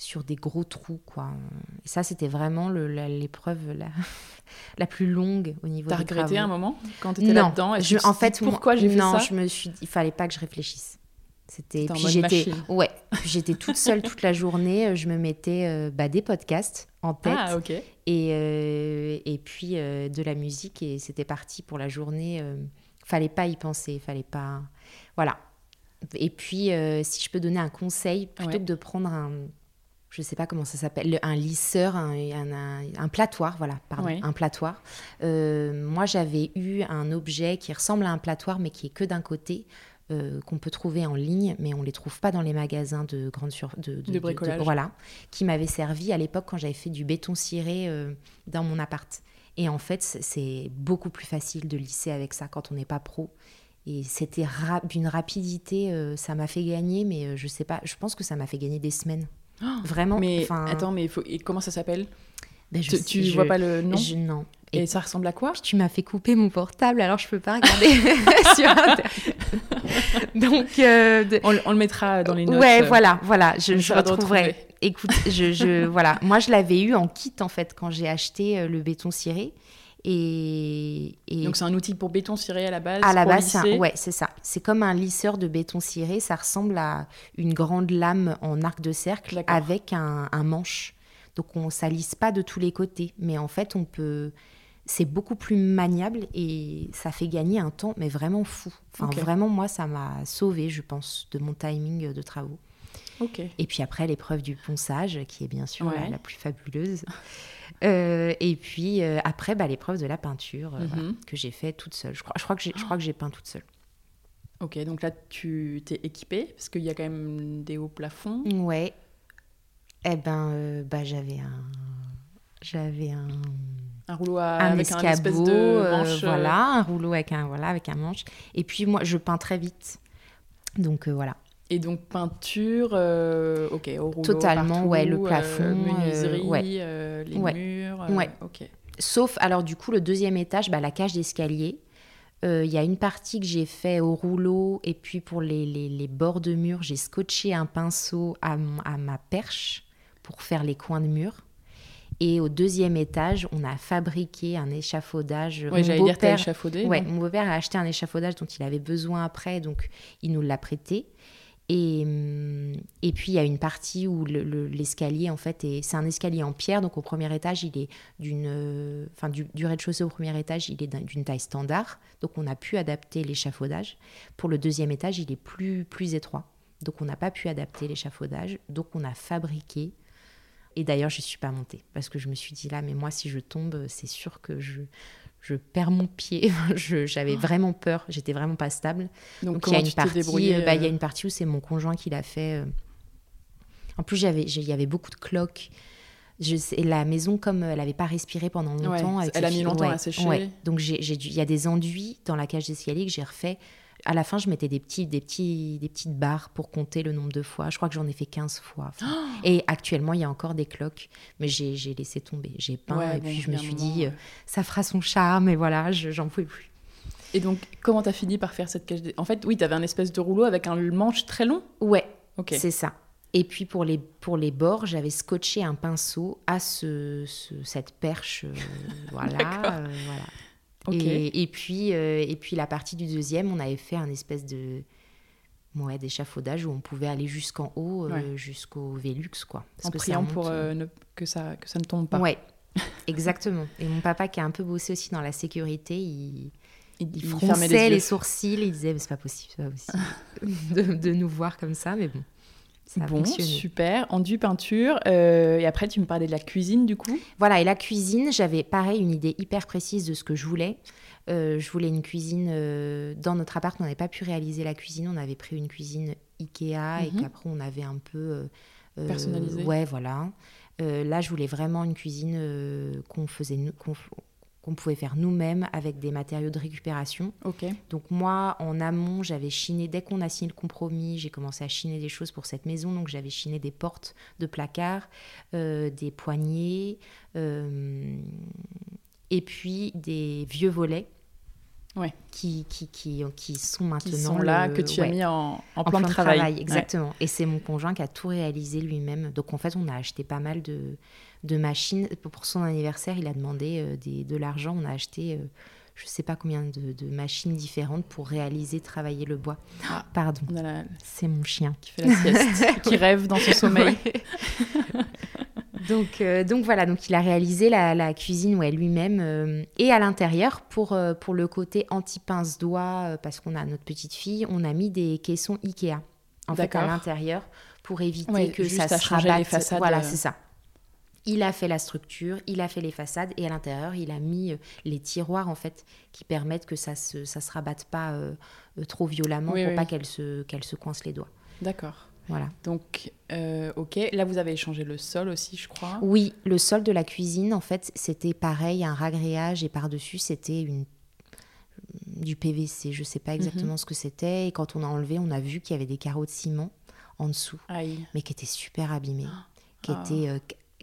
Sur des gros trous, quoi. Et ça, c'était vraiment le- la- l'épreuve la, la plus longue au niveau T'as des regretté travaux. un moment quand t'étais Non, là-dedans? Je- tu en fait, pourquoi j'ai fait non, ça? je me suis, il fallait pas que je réfléchisse. C'était, puis j'étais, ouais, j'étais toute seule toute la journée. Je me mettais euh, bah, des podcasts en tête Ah, et, euh, et puis euh, de la musique et c'était parti pour la journée. euh, fallait pas y penser, fallait pas, voilà. Et puis, euh, si je peux donner un conseil, plutôt Ouais. que de prendre un, je sais pas comment ça s'appelle, le- un lisseur, un, un, un- un platoir, voilà, pardon, un platoir. Euh, moi, j'avais eu un objet qui ressemble à un platoir, mais qui est que d'un côté. Euh, qu'on peut trouver en ligne, mais on les trouve pas dans les magasins de grande sur de, De bricolage. voilà, qui m'avait servi à l'époque quand j'avais fait du béton ciré euh, dans mon appart. Et en fait, c'est- beaucoup plus facile de lisser avec ça quand on n'est pas pro. Et c'était ra- d'une rapidité, euh, ça m'a fait gagner, mais je sais pas, je pense que ça m'a fait gagner des semaines. Vraiment. Mais attends, mais faut... et comment ça s'appelle? Ben, je Tu, je- vois pas le nom? je- Non. Et ça ressemble à quoi? tu m'as fait couper mon portable, alors je peux pas regarder sur. Donc, euh, de- on, le- on le mettra dans les notes. ouais, euh, voilà, voilà, je, je retrouverai. retrouver. Écoute, je, je, voilà, moi je l'avais eu en kit en fait quand j'ai acheté euh, le béton ciré. Et, et Donc c'est un outil pour béton ciré à la base. à la base, c'est un- ouais, c'est ça. C'est comme un lisseur de béton ciré. Ça ressemble à une grande lame en arc de cercle avec un, un manche. Donc on ça lisse pas de tous les côtés, mais en fait on peut. C'est beaucoup plus maniable et ça fait gagner un temps, mais vraiment fou. Enfin, vraiment, moi, ça m'a sauvé, je pense, de mon timing de travaux. Ok. Et puis après, l'épreuve du ponçage, qui est bien sûr la- Ouais. la, plus fabuleuse. Euh, et puis euh, après, bah, l'épreuve de la peinture, euh, Mhm. voilà, que j'ai fait toute seule. Je crois, je crois que j'ai peint toute seule. Ok, donc là tu t'es équipé parce qu'il y a quand même des hauts plafonds. Ouais. Eh ben, bah, j'avais un... J'avais un, Un rouleau à, un avec un espèce de euh, manche. euh, voilà, un rouleau avec un, voilà, avec un manche. Et puis moi, je peins très vite. Donc euh, voilà. Et donc peinture, euh, ok, au rouleau. Totalement, partout, ouais, le plafond, euh, menuiserie, ouais. les Ouais. murs. Ouais. Ok. Sauf, alors du coup, le deuxième étage, bah, la cage d'escalier. Il y a une partie que j'ai fait au rouleau et puis pour les, les- les bords de mur, j'ai scotché un pinceau à, à ma perche pour faire les coins de mur. Et au deuxième étage, on a fabriqué un échafaudage. Mon j'allais dire t'as échafaudé. Ouais, mon beau-père a acheté un échafaudage dont il avait besoin après, donc il nous l'a prêté. Et, hum, et puis il y a une partie où le- le- l'escalier, en fait, est- c'est un escalier en pierre, donc au premier étage, il est d'une, euh, enfin du, du rez-de-chaussée au premier étage, il est d'un- d'une taille standard, donc on a pu adapter l'échafaudage. Pour le deuxième étage, il est plus plus étroit, donc on n'a pas pu adapter l'échafaudage, donc on a fabriqué. Et d'ailleurs, je ne suis pas montée parce que je me suis dit là, mais moi, si je tombe, c'est sûr que je, je perds mon pied. J'avais vraiment peur, j'étais vraiment pas stable. Donc, il y a une partie, euh, bah, il y a euh, une partie où c'est mon conjoint qui l'a fait. euh. En plus, j'avais, il y avait beaucoup de cloques. Je sais, la maison, comme elle n'avait pas respiré pendant longtemps, Ouais, elle a mis longtemps à ouais, sécher. ouais. Donc il y a des enduits dans la cage d'escalier que j'ai refait. À la fin, je mettais des, petits, des, petits, des petites barres pour compter le nombre de fois. Je crois que j'en ai fait 15 fois. Enfin, Oh Et actuellement, il y a encore des cloques, mais j'ai, laissé tomber. J'ai peint Ouais, et puis je me suis dit, euh, ça fera son charme et voilà, je, j'en pouvais plus. Et donc, comment t'as fini par faire cette cage En fait, oui, t'avais un espèce de rouleau avec un manche très long. Ouais, Ok. C'est ça. Et puis pour les, pour les bords, j'avais scotché un pinceau à ce, ce- cette perche. euh, voilà, euh, voilà. Et, et puis, euh, et puis la partie du deuxième, on avait fait un espèce de ouais, d'échafaudage où on pouvait aller jusqu'en haut, euh, jusqu'au Vélux. Quoi, parce en que priant monte, pour euh, ne- que, ça, que ça ne tombe pas. Ouais, exactement. Et mon papa qui a un peu bossé aussi dans la sécurité, il, Il, fronçait les, sourcils, il disait Mais c'est pas possible, pas possible de, de nous voir comme ça, mais bon. Ça Bon, super. Enduit peinture. euh, et après, tu me parlais de la cuisine, du coup. Voilà, et la cuisine, j'avais pareil une idée hyper précise de ce que je voulais. Euh, je voulais une cuisine. euh, dans notre appart, on n'avait pas pu réaliser la cuisine. On avait pris une cuisine Ikea et Mhm. qu'après, on avait un peu. Personnalisée. Ouais, voilà. Là, je voulais vraiment une cuisine qu'on faisait, qu'on qu'on pouvait faire nous-mêmes avec des matériaux de récupération. Donc moi, en amont, j'avais chiné, dès qu'on a signé le compromis, j'ai commencé à chiner des choses pour cette maison. Donc j'avais chiné des portes de placard, euh, des poignées, euh, et puis des vieux volets. Ouais. Qui, qui, qui, qui sont maintenant Qui sont là, le- que tu ouais, as mis en, en en plan, de travail. exactement. Et c'est mon conjoint qui a tout réalisé lui-même. Donc en fait, on a acheté pas mal de, de machines. Pour son anniversaire, il a demandé euh, des, de l'argent. On a acheté, euh, je sais pas combien de, de machines différentes pour réaliser, travailler le bois. Ah. Pardon, la- c'est mon chien. qui fait la sieste, qui rêve dans son sommeil. Ouais. donc, euh, donc voilà, donc il a réalisé la, la cuisine ouais, lui-même euh, et à l'intérieur pour, euh, pour le côté anti-pince-doigt, parce qu'on a notre petite fille, on a mis des caissons Ikea en fait à l'intérieur pour éviter Ouais, que ça se les rabatte. façades, Voilà, c'est ça. Il a fait la structure, il a fait les façades et à l'intérieur, il a mis euh, les tiroirs en fait qui permettent que ça se, ça se rabatte pas euh, euh, trop violemment Oui, pour oui, pas qu'elle se, qu'elle se coince les doigts. D'accord. Voilà. Donc, euh, ok. Là, vous avez échangé le sol aussi, je crois. Oui, le sol de la cuisine, en fait, c'était pareil, un ragréage et par-dessus, c'était une du PVC. Je sais pas exactement ce que c'était. Et quand on a enlevé, on a vu qu'il y avait des carreaux de ciment en dessous, Aïe. mais qui étaient super abîmés, qui Ah. étaient euh,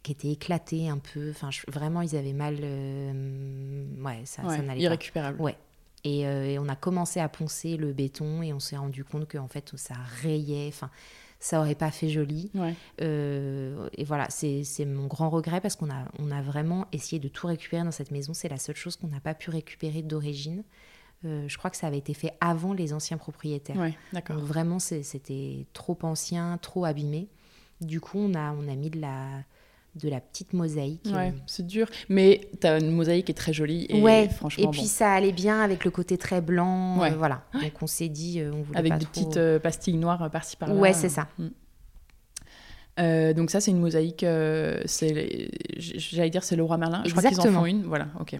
qui étaient éclatés un peu. Enfin, je- vraiment, ils avaient mal. euh, ouais, ça, n'allait pas. irrécupérable. Ouais. Et, euh, et on a commencé à poncer le béton et on s'est rendu compte qu'en fait, ça rayait. Enfin, ça aurait pas fait joli. Ouais. Euh, et voilà, c'est mon grand regret parce qu'on a, on a vraiment essayé de tout récupérer dans cette maison. C'est la seule chose qu'on n'a pas pu récupérer d'origine. Euh, je crois que ça avait été fait avant les anciens propriétaires. Ouais, d'accord. Vraiment, c'était trop ancien, trop abîmé. Du coup, on a, on a mis de la, de la petite mosaïque. Ouais, euh, c'est dur. Mais t'as une mosaïque qui est très jolie. Et ouais, franchement, et puis bon. ça allait bien avec le côté très blanc. Ouais. euh, voilà. Donc on s'est dit, euh, on voulait Avec pas des trop- petites euh, pastilles noires par-ci par-là. Ouais, c'est ça. Mm. Donc ça, c'est une mosaïque. c'est, j'allais dire, c'est le roi Merlin. Je crois qu'ils en font une. Voilà, ok.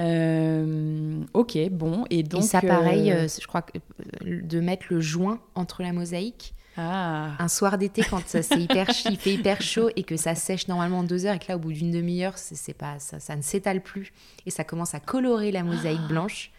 Euh, ok, bon. Et donc. et ça, pareil, euh, je crois que de mettre le joint entre la mosaïque. Ah. Un soir d'été, quand ça, c'est hyper, il fait hyper chaud et que ça sèche normalement en deux heures et que là, au bout d'une demi-heure, c'est, pas, ça, ça ne s'étale plus et ça commence à colorer la mosaïque blanche.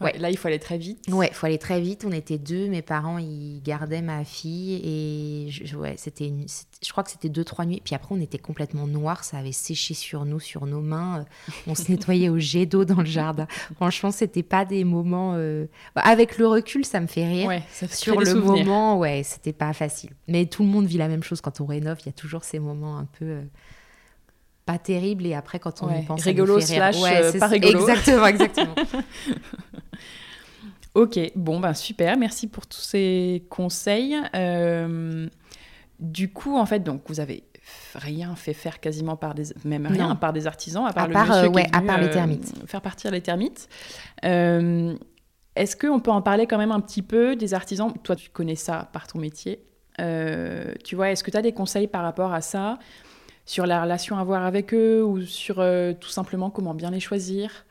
Ouais, Là, il faut aller très vite. Ouais, faut aller très vite. On était deux. Mes parents, ils gardaient ma fille et je, ouais, c'était une, je crois que c'était deux trois nuits. Puis après, on était complètement noirs. Ça avait séché sur nous, sur nos mains. Euh, On se nettoyait au jet d'eau dans le jardin. Franchement, c'était pas des moments. euh, bah, avec le recul, ça me fait rire. Ouais, ça fait Sur le souvenirs. moment, ouais, c'était pas facile. Mais tout le monde vit la même chose quand on rénove. Il y a toujours ces moments un peu euh, pas terribles et après quand on Ouais, y pense, rigolo ça nous fait rire. slash, euh, c'est pas rigolo. Exactement, exactement. Ok, bon, ben super, merci pour tous ces conseils. Euh, du coup, en fait, donc vous avez rien fait faire quasiment par des, même rien Non. par des artisans, à part À le part, monsieur euh, qui ouais, est à venu, part les euh, termites. faire partir les termites. Est-ce qu'on peut en parler quand même un petit peu des artisans? Toi, tu connais ça par ton métier. Tu vois, est-ce que tu as des conseils par rapport à ça? Sur la relation à avoir avec eux ou sur tout simplement comment bien les choisir?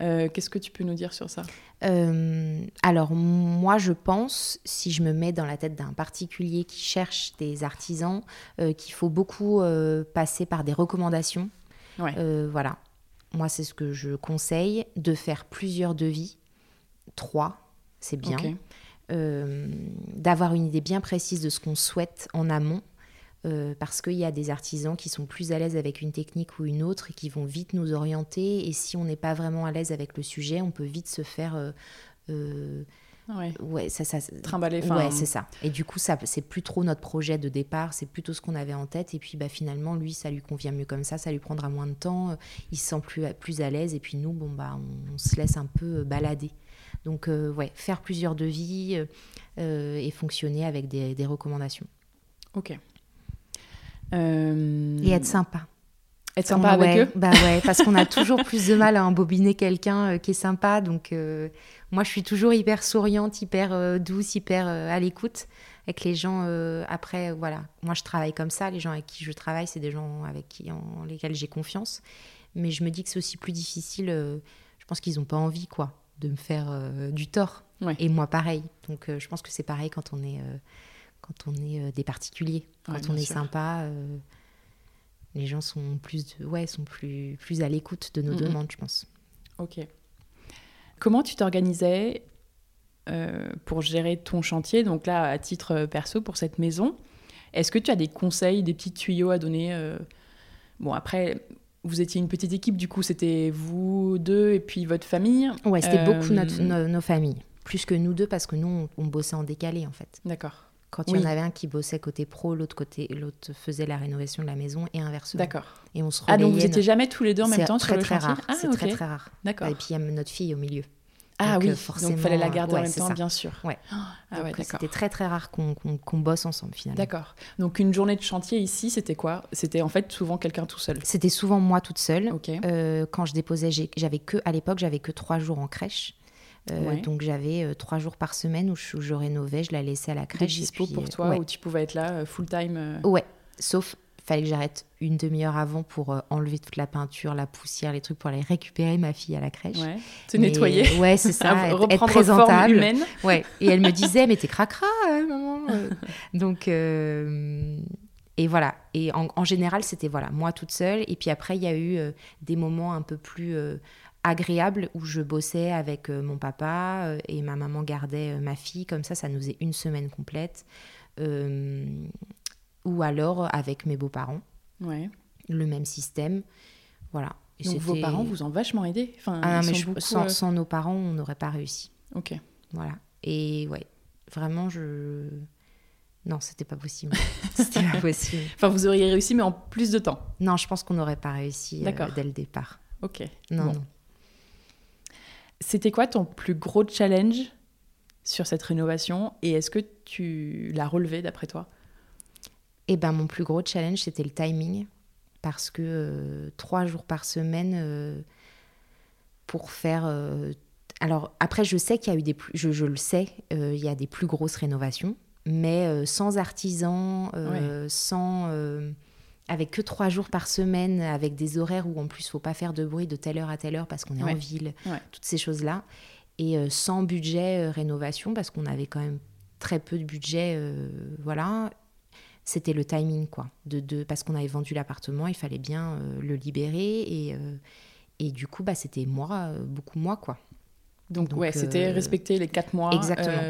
Euh, Qu'est-ce que tu peux nous dire sur ça? Euh, alors moi je pense, si je me mets dans la tête d'un particulier qui cherche des artisans, euh, qu'il faut beaucoup passer par des recommandations. Ouais. Voilà, moi c'est ce que je conseille, de faire plusieurs devis, trois, c'est bien. D'avoir une idée bien précise de ce qu'on souhaite en amont. Euh, parce qu'il y a des artisans qui sont plus à l'aise avec une technique ou une autre et qui vont vite nous orienter. Et si on n'est pas vraiment à l'aise avec le sujet, on peut vite se faire. euh, euh, Ouais. ouais, ça, ça, Trimballer, enfin, ouais, c'est ça. Et du coup, ça, c'est plus trop notre projet de départ, c'est plutôt ce qu'on avait en tête. Et puis, bah, finalement, lui, ça lui convient mieux comme ça, ça lui prendra moins de temps, euh, il se sent plus, plus à l'aise. Et puis, nous, bon, bah, on, on se laisse un peu balader. Donc, euh, ouais, faire plusieurs devis euh, et fonctionner avec des, des recommandations. Ok. Euh, Et être sympa. être sympa avec eux Bah ouais, parce qu'on a toujours plus de mal à embobiner quelqu'un euh, qui est sympa. Donc, euh, moi, je suis toujours hyper souriante, hyper euh, douce, hyper à l'écoute avec les gens. après, voilà, moi, je travaille comme ça. Les gens avec qui je travaille, c'est des gens avec qui, en lesquels j'ai confiance. Mais je me dis que c'est aussi plus difficile. je pense qu'ils n'ont pas envie, quoi, de me faire du tort. Ouais. Et moi, pareil. Donc, je pense que c'est pareil quand on est, quand on est euh, des particuliers. Quand Ouais, on est sûr. sympa. euh, les gens sont plus, de- ouais, sont plus, plus à l'écoute de nos demandes, je pense. Ok. Comment tu t'organisais euh, pour gérer ton chantier? Donc là, à titre perso, pour cette maison, est-ce que tu as des conseils, des petits tuyaux à donner euh, Bon, après, vous étiez une petite équipe, du coup, c'était vous deux et puis votre famille. Ouais, c'était Euh, beaucoup notre, nos, nos familles. Plus que nous deux, parce que nous, on, on bossait en décalé, en fait. D'accord. Quand il y en avait un qui bossait côté pro, l'autre côté, l'autre faisait la rénovation de la maison et inversement. D'accord. Et on se Ah, donc vous relayait étiez jamais tous les deux en même C'est temps très, sur le très chantier rare. Ah, c'est très très rare. D'accord. Et puis il y a notre fille au milieu. Ah Donc, oui, euh, donc forcément, il fallait la garder en ouais, même c'est temps, ça. bien sûr. Ouais. Ah ouais, Donc. C'était très très rare qu'on qu'on bosse ensemble finalement. D'accord. Donc une journée de chantier ici, c'était quoi? C'était en fait souvent quelqu'un tout seul. C'était souvent moi toute seule. Ok. Euh, quand je déposais, j'avais que à l'époque, j'avais que trois jours en crèche. Euh, Ouais. Donc j'avais euh, trois jours par semaine où je, où je rénovais, je la laissais à la Des crèche. et dispo puis, pour euh, toi ouais. où tu pouvais être là full time. Ouais, sauf fallait que j'arrête une demi-heure avant pour enlever toute la peinture, la poussière, les trucs pour aller récupérer ma fille à la crèche. Ouais. Se nettoyer. Ouais, c'est ça. Être, être présentable. humaine. Ouais. Et elle me disait, mais t'es cracra, hein, maman. Donc, euh, et voilà. Et en, en général, c'était voilà, moi toute seule. Et puis après, il y a eu euh, des moments un peu plus euh, agréables où je bossais avec euh, mon papa euh, et ma maman gardait euh, ma fille. Comme ça, ça nous faisait une semaine complète. Ou alors avec mes beaux-parents, Ouais. le même système. Voilà. Et Donc vos parents vous ont vachement aidé. Enfin, Ah, mais sont je- beaucoup, sans, sans nos parents, on n'aurait pas réussi. Ok. Voilà. Et ouais, vraiment, je. Non, c'était pas possible. c'était pas possible. Enfin, vous auriez réussi, mais en plus de temps. Non, je pense qu'on n'aurait pas réussi euh, dès le départ. Ok. Non, Bon. non. C'était quoi ton plus gros challenge sur cette rénovation et est-ce que tu l'as relevé d'après toi? Et ben, mon plus gros challenge, c'était le timing. Parce que euh, trois jours par semaine, euh, pour faire. euh, Alors, après, je sais qu'il y a eu des. plus- Je, je le sais, il y a des plus grosses rénovations. Mais sans artisans, sans. Avec que trois jours par semaine, avec des horaires où en plus, il faut pas faire de bruit de telle heure à telle heure parce qu'on est Ouais. en ville, Ouais. toutes ces choses-là. Et euh, sans budget euh, rénovation, parce qu'on avait quand même très peu de budget, euh, voilà. C'était le timing, quoi. De, de, parce qu'on avait vendu l'appartement, il fallait bien le libérer. Et, et du coup, bah, c'était moi, beaucoup moi, quoi. Donc, Donc, ouais, c'était respecter les quatre mois. exactement.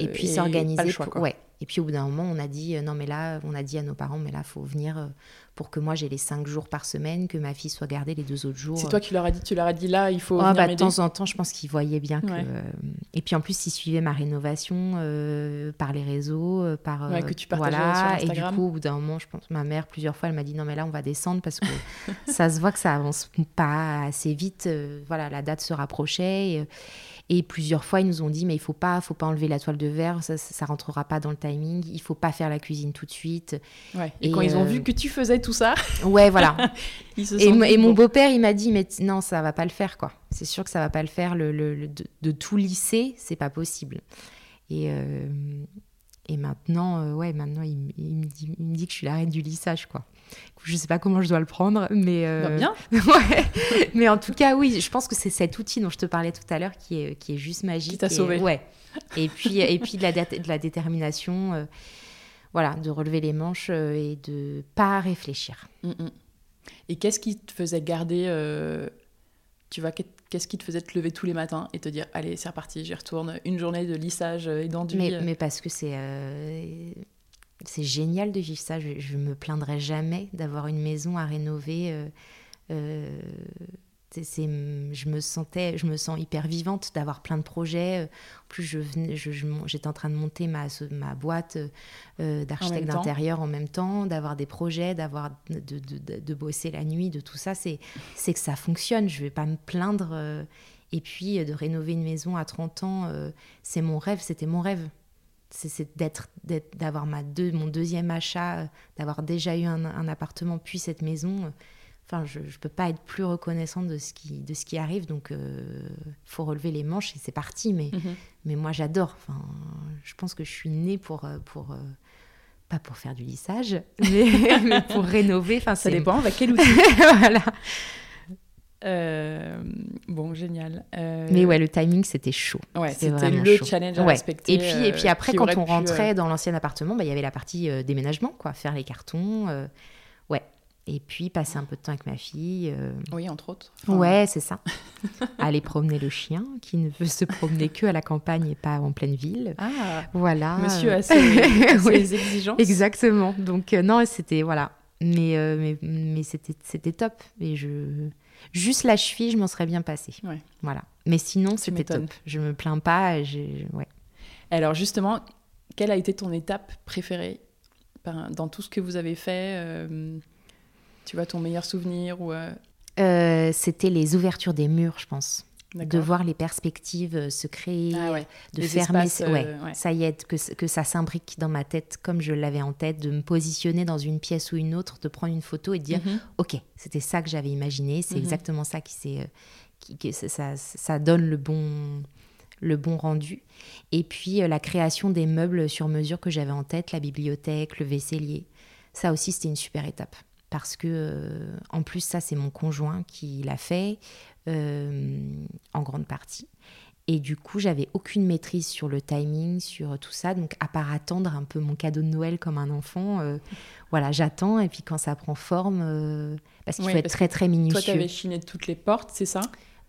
et puis s'organiser. ouais. Et puis au bout d'un moment, on a dit euh, non, mais là, on a dit à nos parents, mais là, faut venir euh, pour que moi j'ai les cinq jours par semaine, que ma fille soit gardée les deux autres jours. C'est toi qui leur as dit, tu leur as dit là, il faut Ah, venir bah, de temps en temps, je pense qu'ils voyaient bien que. Ouais. euh, Et puis en plus, ils suivaient ma rénovation par les réseaux, par. Ouais, que tu partageais voilà. sur Et du coup, au bout d'un moment, je pense, ma mère plusieurs fois, elle m'a dit non mais là, on va descendre parce que ça se voit que ça avance pas assez vite. voilà, la date se rapprochait. Et, et plusieurs fois, ils nous ont dit mais il faut pas, faut pas enlever la toile de verre, ça, ça, ça rentrera pas dans le timing. Il faut pas faire la cuisine tout de suite. Ouais. Et, Et, quand ils ont euh, vu que tu faisais tout ça, Ouais, voilà. ils se Et, mon beau-père, il m'a dit, mais non, ça va pas le faire, quoi. C'est sûr que ça va pas le faire. Le, le- le- de, de tout lisser, c'est pas possible. Et, euh, et maintenant, euh, ouais, maintenant, il me dit, il me dit que je suis la reine du lissage, quoi. Je sais pas comment je dois le prendre, mais euh, bah, bien. ouais. Mais en tout cas, oui, je pense que c'est cet outil dont je te parlais tout à l'heure qui est, qui est juste magique. Qui t'a sauvé. Ouais. Et puis, et puis de, la, de la détermination, euh, voilà, de relever les manches euh, et de pas réfléchir. Mm, mm. Et qu'est-ce qui te faisait garder, euh, tu vois, qu'est- qu'est-ce qui te faisait te lever tous les matins et te dire, allez, c'est reparti, j'y retourne, une journée de lissage et d'enduit. Mais, mais parce que c'est c'est génial de vivre ça. Je, je me plaindrai jamais d'avoir une maison à rénover. euh, euh, je me sentais, je me sens hyper vivante d'avoir plein de projets. En plus, je j'étais en train de monter ma, ma boîte euh, d'architecte d'intérieur en même temps, d'avoir des projets, d'avoir de, de, de- de bosser la nuit, de tout ça. C'est c'est que ça fonctionne. Je vais pas me plaindre. et puis de rénover une maison à 30 ans, c'est mon rêve. C'était mon rêve c'est d'être d'avoir ma deux, mon deuxième achat euh, d'avoir déjà eu un, un appartement puis cette maison euh, enfin je ne peux pas être plus reconnaissante de ce qui de ce qui arrive. Donc euh, faut relever les manches et c'est parti. Mais Mhm. mais moi j'adore. Enfin je pense que je suis née pour euh, pour pas pour faire du lissage mais, mais pour rénover. Enfin Ça c'est dépend avec quel outil. voilà Euh, bon, génial. Euh, mais ouais le timing c'était chaud ouais, c'était le chaud. challenge à Ouais. respecter. Et puis, et puis euh, après, quand on pu, rentrait euh, dans l'ancien appartement, bah, il y avait la partie déménagement, quoi, faire les cartons. ouais. Et puis passer un peu de temps avec ma fille. Oui, entre autres. Enfin, ouais, c'est ça. Aller promener le chien, qui ne veut se promener que à la campagne et pas en pleine ville. Ah, Voilà. monsieur a ses, a ses oui, exigences. Exactement. Donc, non, c'était. Voilà. Mais, mais, mais c'était c'était top. Et je. Juste la cheville, je m'en serais bien passée. Ouais. Voilà. Mais sinon, c'était top. Je me plains pas. Ouais. Alors justement, quelle a été ton étape préférée par- dans tout ce que vous avez fait euh, Tu vois, ton meilleur souvenir ou euh, Euh, c'était les ouvertures des murs, je pense. De voir les perspectives euh, se créer, Ah ouais. de les fermer. espaces, euh, ouais, ça y est, que, que ça s'imbrique dans ma tête comme je l'avais en tête, de me positionner dans une pièce ou une autre, de prendre une photo et de dire Mhm. Ok, c'était ça que j'avais imaginé, c'est Mhm. exactement ça qui s'est. euh, qui, qui- ça, ça, donne le bon, le bon rendu. Et puis la création des meubles sur mesure que j'avais en tête, la bibliothèque, le vaisselier. Ça aussi, c'était une super étape. Parce que, euh, en plus, ça, c'est mon conjoint qui l'a fait euh, en grande partie. Et du coup, j'avais aucune maîtrise sur le timing, sur tout ça. Donc, à part attendre un peu mon cadeau de Noël comme un enfant, euh, voilà, j'attends. Et puis, quand ça prend forme, parce qu'il Oui, faut être très, très minutieux. Toi, tu avais chiné toutes les portes, c'est ça?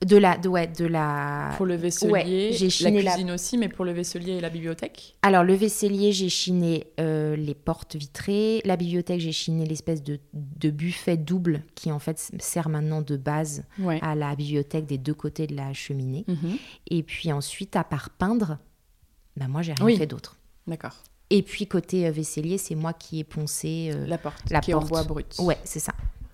De la, de, ouais, de la. Pour le vaisselier, ouais, j'ai chiné la- cuisine aussi, mais pour le vaisselier et la bibliothèque Alors, le vaisselier, j'ai chiné euh, les portes vitrées. La bibliothèque, j'ai chiné l'espèce de, de buffet double qui, en fait, sert maintenant de base Ouais. à la bibliothèque des deux côtés de la cheminée. Mhm. Et puis ensuite, à part peindre, bah, moi, j'ai rien Oui. fait d'autre. D'accord. Et puis, côté euh, vaisselier, c'est moi qui ai poncé. euh, La porte, la qui est en porte. bois brut. Ouais, c'est ça.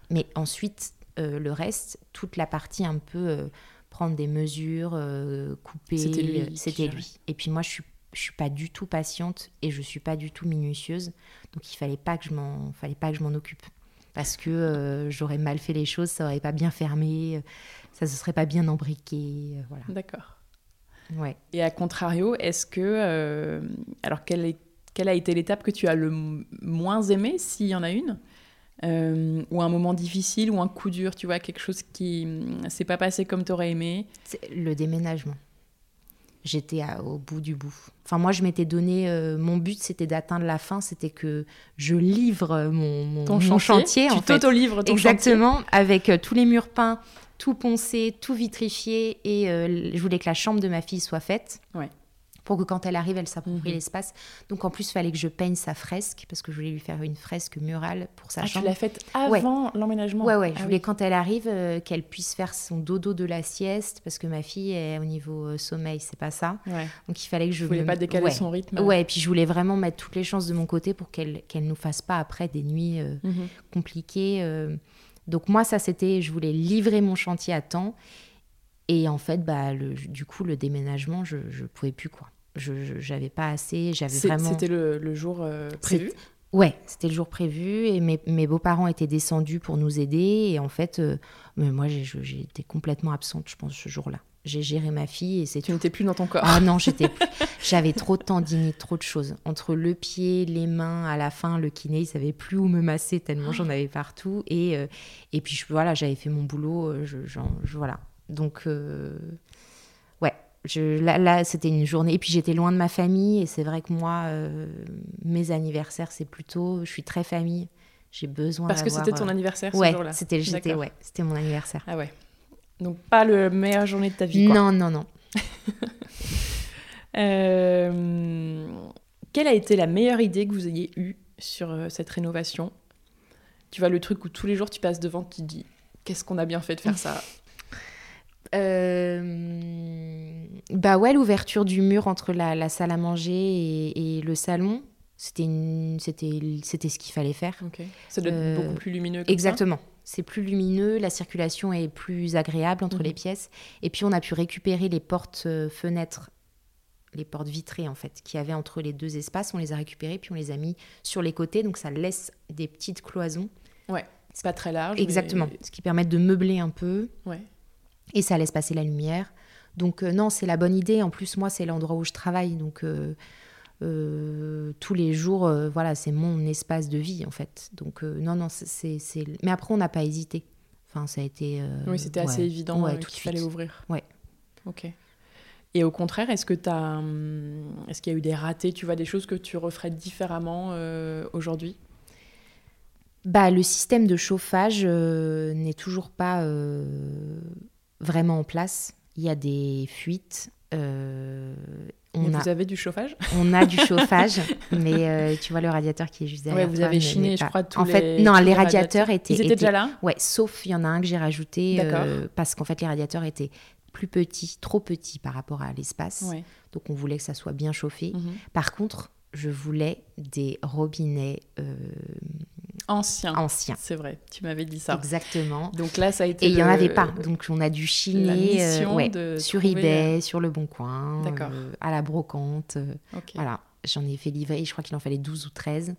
Mais ensuite, euh, le reste, toute la partie un peu euh, prendre des mesures, euh, couper. C'était lui C'était lui. Et puis moi, je suis, je suis pas du tout patiente et je suis pas du tout minutieuse. Donc il fallait pas que je m'en, fallait pas que je m'en occupe parce que j'aurais mal fait les choses, ça aurait pas bien fermé, ça se serait pas bien embriqué, voilà. D'accord. Ouais. Et à contrario, est-ce que. alors, quelle, est- quelle a été l'étape que tu as le moins aimé, s'il y en a une? Euh, Ou un moment difficile, ou un coup dur, tu vois, quelque chose qui hum, s'est pas passé comme tu aurais aimé le déménagement. J'étais au bout du bout. Enfin, moi, je m'étais donné. euh, mon but, c'était d'atteindre la fin. C'était que je livre mon, mon, Ton mon chantier, en Tu t'auto-livres ton chantier Exactement, avec euh, tous les murs peints, tout poncé, tout vitrifié. Et euh, je voulais que la chambre de ma fille soit faite. Ouais. Pour que quand elle arrive, elle s'approprie Mhm. l'espace. Donc en plus, il fallait que je peigne sa fresque, parce que je voulais lui faire une fresque murale pour sa Ah, tu chambre. l'as faite Ouais. avant l'emménagement Ouais, ouais, je Ah voulais oui. quand elle arrive, euh, qu'elle puisse faire son dodo de la sieste, parce que ma fille, est, au niveau euh, sommeil, c'est pas ça. Ouais. Donc il fallait que je Je voulais me- pas décaler ouais. son rythme. Ouais, et puis je voulais vraiment mettre toutes les chances de mon côté pour qu'elle qu'elle nous fasse pas après des nuits euh, Mhm. compliquées. euh. Donc moi, ça c'était, je voulais livrer mon chantier à temps. Et en fait, bah, le, du coup, le déménagement, je je pouvais plus quoi. Je j'avais pas assez, j'avais vraiment. C'était le, le jour euh, prévu? Ouais, c'était le jour prévu et mes, mes beaux-parents étaient descendus pour nous aider. Et en fait, euh, mais moi, été complètement absente, je pense, ce jour-là. J'ai géré ma fille et c'est Tu n'étais plus dans ton corps. Ah non, j'étais plus- j'avais trop de tendinite, trop de choses. Entre le pied, les mains, à la fin, le kiné, il savait plus où me masser tellement j'en avais partout. Et, euh, et puis je- voilà, j'avais fait mon boulot. Je, voilà. Donc, euh, je, là, là, c'était une journée. Et puis j'étais loin de ma famille. Et c'est vrai que moi, euh, mes anniversaires, c'est plutôt. Je suis très famille. J'ai besoin Parce que c'était ton euh, anniversaire ce Ouais, jour-là. c'était j'étais- ouais, c'était mon anniversaire. Ah ouais. Donc pas le meilleure journée de ta vie. Quoi. Non, non, non. Euh, quelle a été la meilleure idée que vous ayez eue sur cette rénovation? Tu vois le truc où tous les jours tu passes devant, tu te dis qu'est-ce qu'on a bien fait de faire ça? Euh, Bah ouais, l'ouverture du mur entre la, la salle à manger et, et le salon, c'était une- c'était c'était ce qu'il fallait faire. Ok. Ça doit être Euh, beaucoup plus lumineux. Comme Exactement. C'est plus lumineux, la circulation est plus agréable entre Mhm. les pièces. Et puis on a pu récupérer les portes euh, fenêtres, les portes vitrées en fait, qu'il y avait entre les deux espaces. On les a récupérées puis on les a mis sur les côtés, donc ça laisse des petites cloisons. Ouais. C'est pas très large. mais- Exactement. Ce qui permet de meubler un peu. Ouais. Et ça laisse passer la lumière. Donc euh, non, c'est la bonne idée. En plus, moi, c'est l'endroit où je travaille, donc euh, euh, tous les jours, voilà, c'est mon espace de vie en fait. Donc non, non, c'est. Mais après, on n'a pas hésité. Enfin, ça a été. Oui, c'était assez évident ouais, tout qu'il fallait ouvrir. Ouais. Ok. Et au contraire, est-ce que tu as, est-ce qu'il y a eu des ratés, tu vois, des choses que tu referais différemment aujourd'hui? Bah, le système de chauffage n'est toujours pas vraiment en place. Il y a des fuites. euh, on, a, Vous avez du chauffage? on a du chauffage, mais euh, tu vois le radiateur qui est juste derrière. Ouais, vous toi avez chiné, je crois, tous En fait, les- non, tous les les radiateurs étaient. Ils étaient déjà là? Ouais, sauf il y en a un que j'ai rajouté euh, parce qu'en fait les radiateurs étaient plus petits, trop petits par rapport à l'espace. Ouais. Donc on voulait que ça soit bien chauffé. Mhm. Par contre, je voulais des robinets Ancien. C'est vrai, tu m'avais dit ça. Exactement. Donc là, ça a été. Et il n'y en avait pas. Donc on a dû chiner euh, mission ouais, de sur eBay, sur le Bon Coin, euh, à la brocante. euh, Ok. Voilà, j'en ai fait livrer, je crois qu'il en fallait 12 ou 13.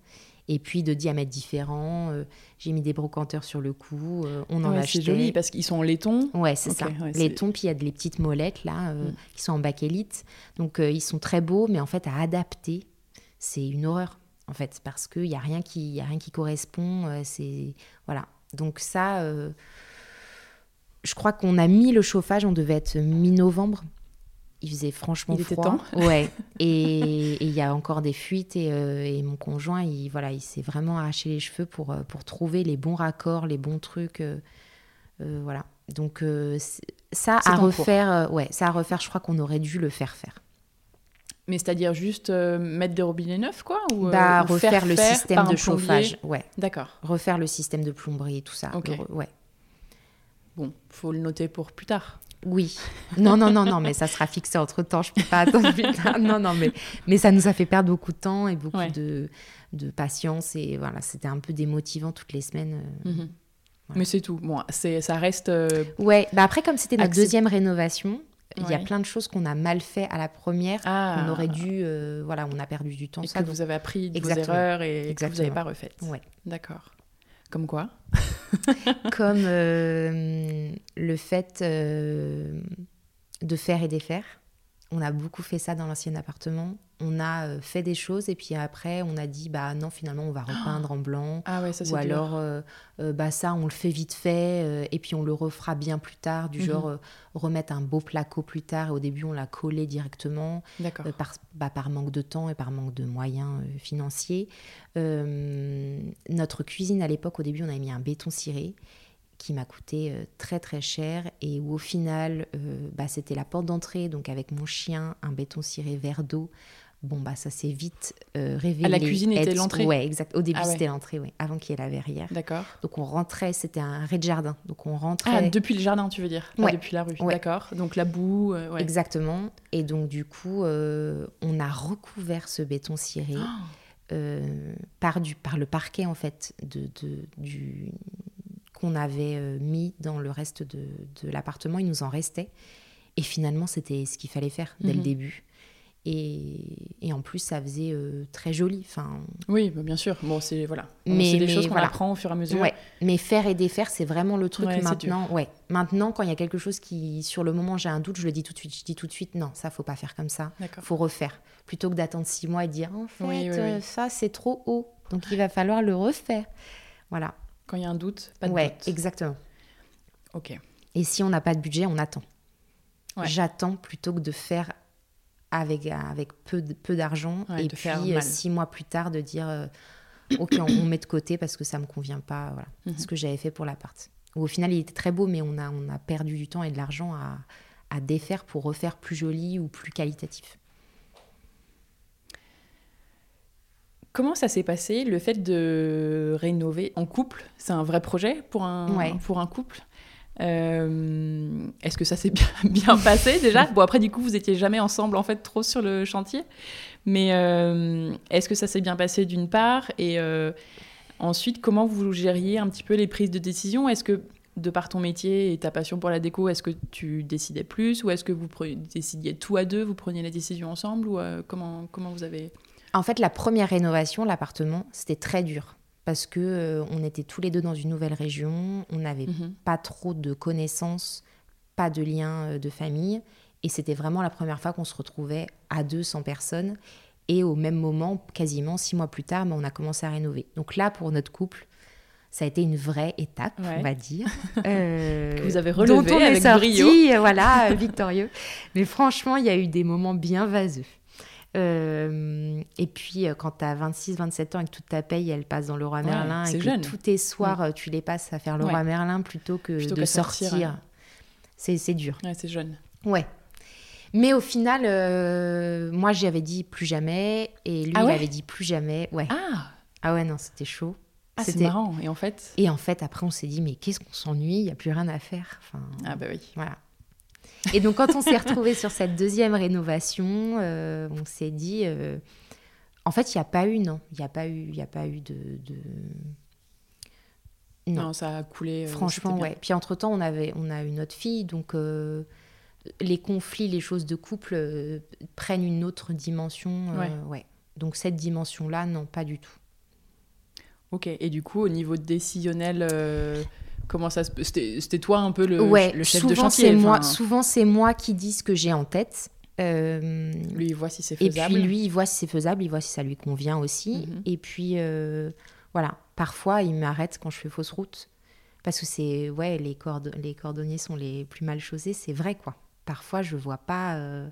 Et puis de diamètres différents, euh, j'ai mis des brocanteurs sur le cou, euh, on en Ouais, a c'est acheté. joli parce qu'ils sont en laiton. Ouais, c'est ça. ouais, c'est- tons, puis il y a des petites molettes là, euh, Mm. qui sont en bakélite. Donc ils sont très beaux, mais en fait à adapter, c'est une horreur. En fait, parce qu'il n'y a, rien qui- y a rien qui correspond. euh, c'est Voilà. Donc ça, euh, je crois qu'on a mis le chauffage, on devait être mi-novembre. Il faisait franchement Il était froid. temps. Ouais. Et il y a encore des fuites et, euh, et mon conjoint, il voilà, il s'est vraiment arraché les cheveux pour pour trouver les bons raccords, les bons trucs. euh, voilà. Donc ça à refaire, ouais, ça à refaire. Je crois qu'on aurait dû le faire faire. Mais c'est-à-dire juste euh, mettre des robinets neufs, quoi ou, euh, bah ou refaire faire le faire système de chauffage, ouais. D'accord. Refaire le système de plomberie, tout ça. Ok. Le ouais. Bon, faut le noter pour plus tard. Oui. Non, non, non, non, mais ça sera fixé entre temps. Je peux pas attendre plus tard. Non, non, mais, mais ça nous a fait perdre beaucoup de temps et beaucoup Ouais. de, de patience. Et voilà, c'était un peu démotivant toutes les semaines. euh. Mhm. Mais c'est tout. Bon, ça reste. euh, Ouais, bah après, comme c'était notre deuxième rénovation, il y a plein de choses qu'on a mal fait à la première. Ah, On aurait dû. euh, voilà, on a perdu du temps. Et ça, que donc- vous avez appris de vos erreurs et que vous n'avez pas refaites. Ouais. D'accord. Comme quoi Comme euh, le fait euh, de faire et défaire. On a beaucoup fait ça dans l'ancien appartement. On a euh, fait des choses et puis après, on a dit bah non, finalement, on va repeindre en blanc. Ah ouais, ça c'est Ou alors, euh, euh, bah ça, on le fait vite fait euh, et puis on le refera bien plus tard, du Mhm. genre euh, remettre un beau placo plus tard. Et au début, on l'a collé directement D'accord. par, bah, par manque de temps et par manque de moyens financiers. Notre cuisine, à l'époque, au début, on avait mis un béton ciré qui m'a coûté euh, très très cher et où au final, euh, bah, c'était la porte d'entrée, donc avec mon chien, un béton ciré verre d'eau. Bon, bah ça s'est vite euh, révélé. Ah, la cuisine était l'entrée Ouais, exact. Au début, Ah ouais. c'était l'entrée, ouais, avant qu'il y ait la verrière. D'accord. Donc on rentrait, c'était un rez-de-jardin. Donc on rentrait. Ah, depuis le jardin, tu veux dire? Ouais. depuis la rue. Ouais. D'accord. Donc la boue. euh. Exactement. Et donc, du coup, on a recouvert ce béton ciré Ah, par, du, par le parquet, en fait, de, de- du, qu'on avait euh, mis dans le reste de, de l'appartement. Il nous en restait. Et finalement, c'était ce qu'il fallait faire dès Mhm. le début. Et, et en plus, ça faisait euh, très joli. Enfin, Oui, bah, bien sûr. Bon, c'est voilà. Mais- des mais choses qu'on voilà. apprend au fur et à mesure. ouais. Mais faire et défaire, c'est vraiment le truc Ouais, maintenant. Ouais. Maintenant, quand il y a quelque chose qui, sur le moment, j'ai un doute, je le dis tout de suite. Je dis tout de suite, non, ça, faut pas faire comme ça. Faut refaire. Plutôt que d'attendre six mois et dire en fait, Oui, oui, oui. euh, ça c'est trop haut. Donc il va falloir le refaire. Voilà. Quand il y a un doute, pas de ouais, doute. exactement. Ok. Et si on n'a pas de budget, on attend. Ouais. J'attends plutôt que de faire avec, avec peu, peu d'argent Ouais, et puis euh, six mois plus tard de dire euh, ok, on, on met de côté parce que ça me convient pas. Voilà. Mhm. Ce que j'avais fait pour l'appart. Au final, il était très beau, mais on a, on a perdu du temps et de l'argent à, à défaire pour refaire plus joli ou plus qualitatif. Comment ça s'est passé le fait de rénover en couple? C'est un vrai projet pour un, Ouais. pour un couple? Euh, Est-ce que ça s'est bien, bien passé déjà? Bon après du coup vous étiez jamais ensemble en fait trop sur le chantier, mais euh, est-ce que ça s'est bien passé d'une part? Et euh, ensuite comment vous gériez un petit peu les prises de décision? Est-ce que de par ton métier et ta passion pour la déco, est-ce que tu décidais plus? Ou est-ce que vous décidiez tout à deux, vous preniez la décision ensemble? Ou comment comment vous avez En fait, la première rénovation, l'appartement, c'était très dur parce que euh, on était tous les deux dans une nouvelle région, on n'avait Mhm. pas trop de connaissances, pas de liens euh, de famille, et c'était vraiment la première fois qu'on se retrouvait à deux sans personne. Et au même moment, quasiment six mois plus tard, ben, on a commencé à rénover. Donc là, pour notre couple, ça a été une vraie étape, Ouais. on va dire. Euh, Que vous avez dont relevé on est avec sorti, brio. euh, voilà, victorieux. Mais franchement, il y a eu des moments bien vaseux. Euh, et puis, euh, quand tu as 26-27 ans et que toute ta paye, elle passe dans le roi Ouais, Merlin, et que jeune. tous tes soirs, euh, tu les passes à faire le roi Merlin plutôt que Plutôt de qu'à sortir, c'est dur. Ouais, c'est jeune. Ouais. Mais au final, euh, moi, j'avais dit plus jamais, et lui, Ah il avait dit plus jamais. Ouais. Ah, Ah ouais, non, c'était chaud. ah c'est C'était- marrant. Et en fait, Et en fait, après, on s'est dit, mais qu'est-ce qu'on s'ennuie? Il n'y a plus rien à faire. Enfin, ah bah oui. Voilà. Et donc, quand on s'est retrouvés sur cette deuxième rénovation, euh, on s'est dit, euh, en fait, il n'y a pas eu, non, il n'y a pas eu, il y a pas eu de, de- Non, Non. ça a coulé. euh, Franchement, ouais. Puis entre temps, on avait, on a une autre fille, donc euh, les conflits, les choses de couple euh, prennent une autre dimension. euh, Ouais. ouais. Donc cette dimension-là, non, pas du tout. Ok. Et du coup, au niveau décisionnel, comment ça se C'était toi un peu le, ouais. le chef souvent de chantier. moi, enfin, souvent c'est moi qui dis ce que j'ai en tête. Euh, Lui, il voit si c'est et faisable. puis lui, il voit si c'est faisable, il voit si ça lui convient aussi. Mhm. Et puis euh, voilà, parfois il m'arrête quand je fais fausse route. Parce que c'est, ouais, les, corde- les cordonniers sont les plus mal chaussés, c'est vrai quoi. Parfois je vois pas euh,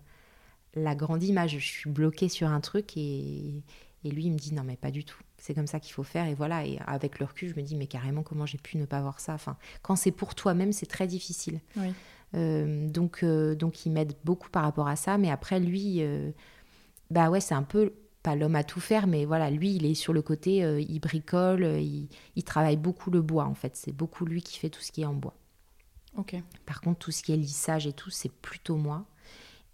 la grande image, je suis bloquée sur un truc et, et lui il me dit non mais pas du tout. C'est comme ça qu'il faut faire et voilà. Et avec le recul, je me dis mais carrément comment j'ai pu ne pas voir ça? Enfin, quand c'est pour toi-même, c'est très difficile. Oui. Euh, donc, euh, donc il m'aide beaucoup par rapport à ça. Mais après, lui, euh, bah ouais, c'est un peu pas l'homme à tout faire, mais voilà, lui, il est sur le côté, il bricole, il, il travaille beaucoup le bois en fait. C'est beaucoup lui qui fait tout ce qui est en bois. Ok. Par contre, tout ce qui est lissage et tout, c'est plutôt moi.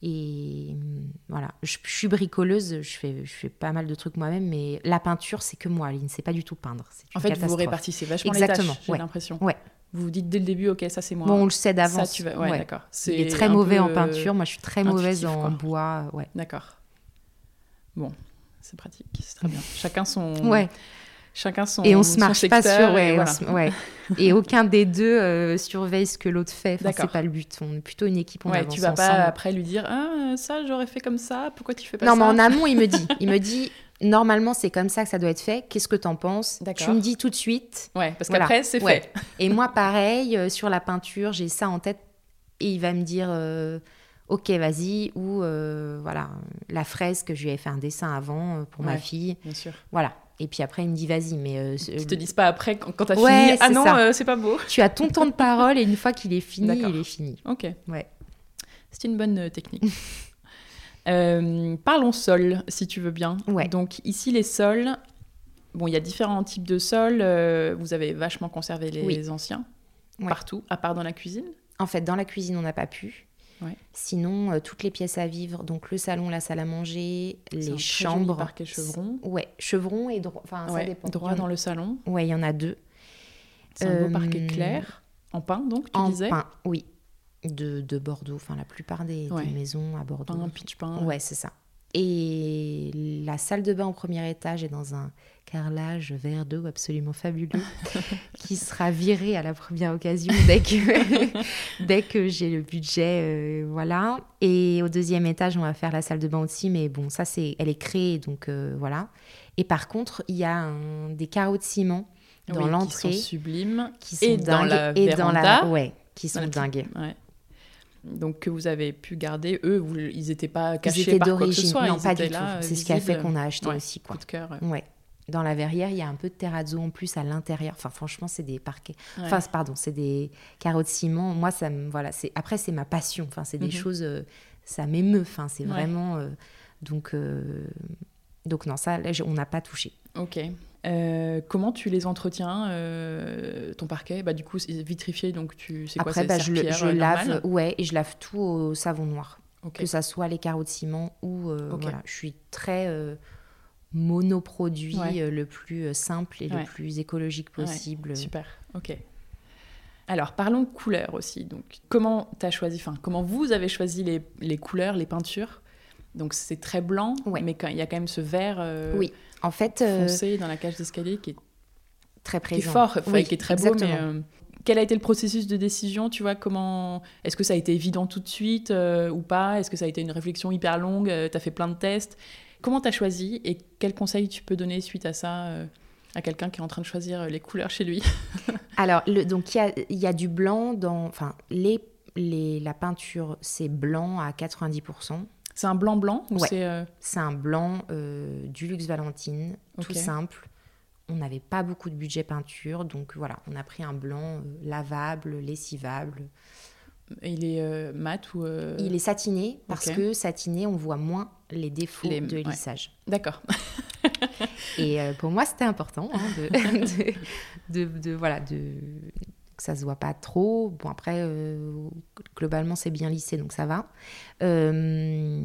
Et hum, voilà, je, je suis bricoleuse, je fais, je fais pas mal de trucs moi-même, mais la peinture, c'est que moi. Aline ne sait pas du tout peindre. C'est une En fait, vous vous catastrophe. répartissez vachement Exactement, les tâches, j'ai ouais. l'impression. Ouais. Vous vous dites dès le début, ok, ça c'est moi. Bon, on le sait d'avance. Ça, tu vas... Ouais, Ouais. d'accord. Il est C'est très mauvais en peinture. Moi, je suis très mauvaise en quoi. bois. Ouais. D'accord. Bon, c'est pratique, c'est très bien. Chacun son. Ouais. Chacun son. Et on se son marche pas sur. et Ouais, voilà. se- ouais. Et aucun des deux euh, surveille ce que l'autre fait. Enfin, c'est pas le but. On est plutôt une équipe. On Ouais, avance tu vas pas ensemble. après lui dire Ah, ça j'aurais fait comme ça, pourquoi tu fais pas Non, ça mais en amont, il me dit. Il me dit. Normalement, c'est comme ça que ça doit être fait. Qu'est-ce que t'en penses? Tu me dis tout de suite. Ouais, parce Voilà. qu'après c'est Ouais. fait. Et moi, pareil, euh, sur la peinture, j'ai ça en tête. Et il va me dire euh, Ok, vas-y. Ou voilà, la fresque, je lui avais fait un dessin avant pour ma fille. Bien sûr. Voilà. Et puis après, il me dit Vas-y, mais. euh, Ils te disent pas après quand, quand t'as Ouais, fini Ah non, euh, c'est pas beau. Tu as ton temps de parole et une fois qu'il est fini, il est fini. Ok. Ouais. C'est une bonne euh, technique. Euh, parlons sol, si tu veux bien. Ouais. Donc ici, les sols, bon, il y a différents types de sols. vous avez vachement conservé les Oui. anciens, Ouais. partout, à part dans la cuisine. En fait, dans la cuisine, on n'a pas pu. Ouais. Sinon, euh, toutes les pièces à vivre, donc le salon, la salle à manger, un les joli chambres. parquet chevron. Ouais, chevron et droit. Enfin, ça dépend. droit en- dans le salon. Ouais, il y en a deux. C'est un beau Euh, parquet clair, en pain donc, tu en disais pain, oui. De, de Bordeaux. Enfin, la plupart des, maisons à Bordeaux. Pain, pitch pain. Ouais, c'est ça. Et la salle de bain au premier étage est dans un carrelage vert d'eau absolument fabuleux qui sera viré à la première occasion dès que, dès que j'ai le budget. euh, voilà. Et au deuxième étage, on va faire la salle de bain aussi, mais bon, ça, c'est, elle est créée, donc euh, voilà. Et par contre, il y a un- des carreaux de ciment dans Oui, l'entrée Qui sont sublimes. qui sont et dingues dans la et dans la véranda. ouais, qui sont dingues. Ouais. Donc que vous avez pu garder, eux, vous- ils n'étaient pas cachés Ils étaient par quoi que ce d'origine, soit. non ils pas du tout. C'est ce qui a fait qu'on a acheté Ouais, aussi quoi. Coup de cœur. ouais. Dans la verrière, il y a un peu de terrazzo en plus à l'intérieur. Enfin, franchement, c'est des parquets. Ouais. Enfin, pardon, c'est des carreaux de ciment. Moi, ça me voilà. C'est après, c'est ma passion. Enfin, c'est des Mhm. choses. euh, ça m'émeut. Enfin, c'est vraiment. euh, donc, euh, donc non, ça, là, on n'a pas touché. Ok. Euh, comment tu les entretiens, euh, ton parquet? Bah, Du coup, c'est vitrifié, donc tu... c'est quoi après, bah, je, je euh, lave. Ouais, et je lave tout au savon noir. Que ça soit les carreaux de ciment ou euh, voilà. Je suis très monoproduit, Ouais. le plus simple et Ouais. le plus écologique Ouais, possible. Super, ok. Alors, parlons couleurs aussi. Donc, comment tu as choisi, enfin, comment vous avez choisi les, les couleurs, les peintures? Donc, c'est très blanc, Ouais. mais il y a quand même ce vert euh, Oui, en fait, euh, foncé dans la cage d'escalier qui est, très qui est présent. fort, enfin, Oui, qui est très exactement. beau. Mais euh, quel a été le processus de décision Tu vois, comment Est-ce que ça a été évident tout de suite ou pas? Est-ce que ça a été une réflexion hyper longue Tu as fait plein de tests? Comment tu as choisi et quels conseils tu peux donner suite à ça à quelqu'un qui est en train de choisir les couleurs chez lui? Alors, le- donc il y a, il y a du blanc dans. Enfin, les, les, la peinture, c'est blanc à 90%. C'est un blanc-blanc ou Ouais. c'est euh, C'est un blanc euh, du luxe Valentine, tout simple. On n'avait pas beaucoup de budget peinture, donc voilà, on a pris un blanc euh, lavable, lessivable. Il est mat ou. Il est satiné parce que satiné, on voit moins les défauts Les- de ouais. lissage. D'accord. Et pour moi, c'était important hein, de, de, de- de- voilà, de, ça se voit pas trop. Bon, après, euh, globalement, c'est bien lissé, donc ça va. Euh,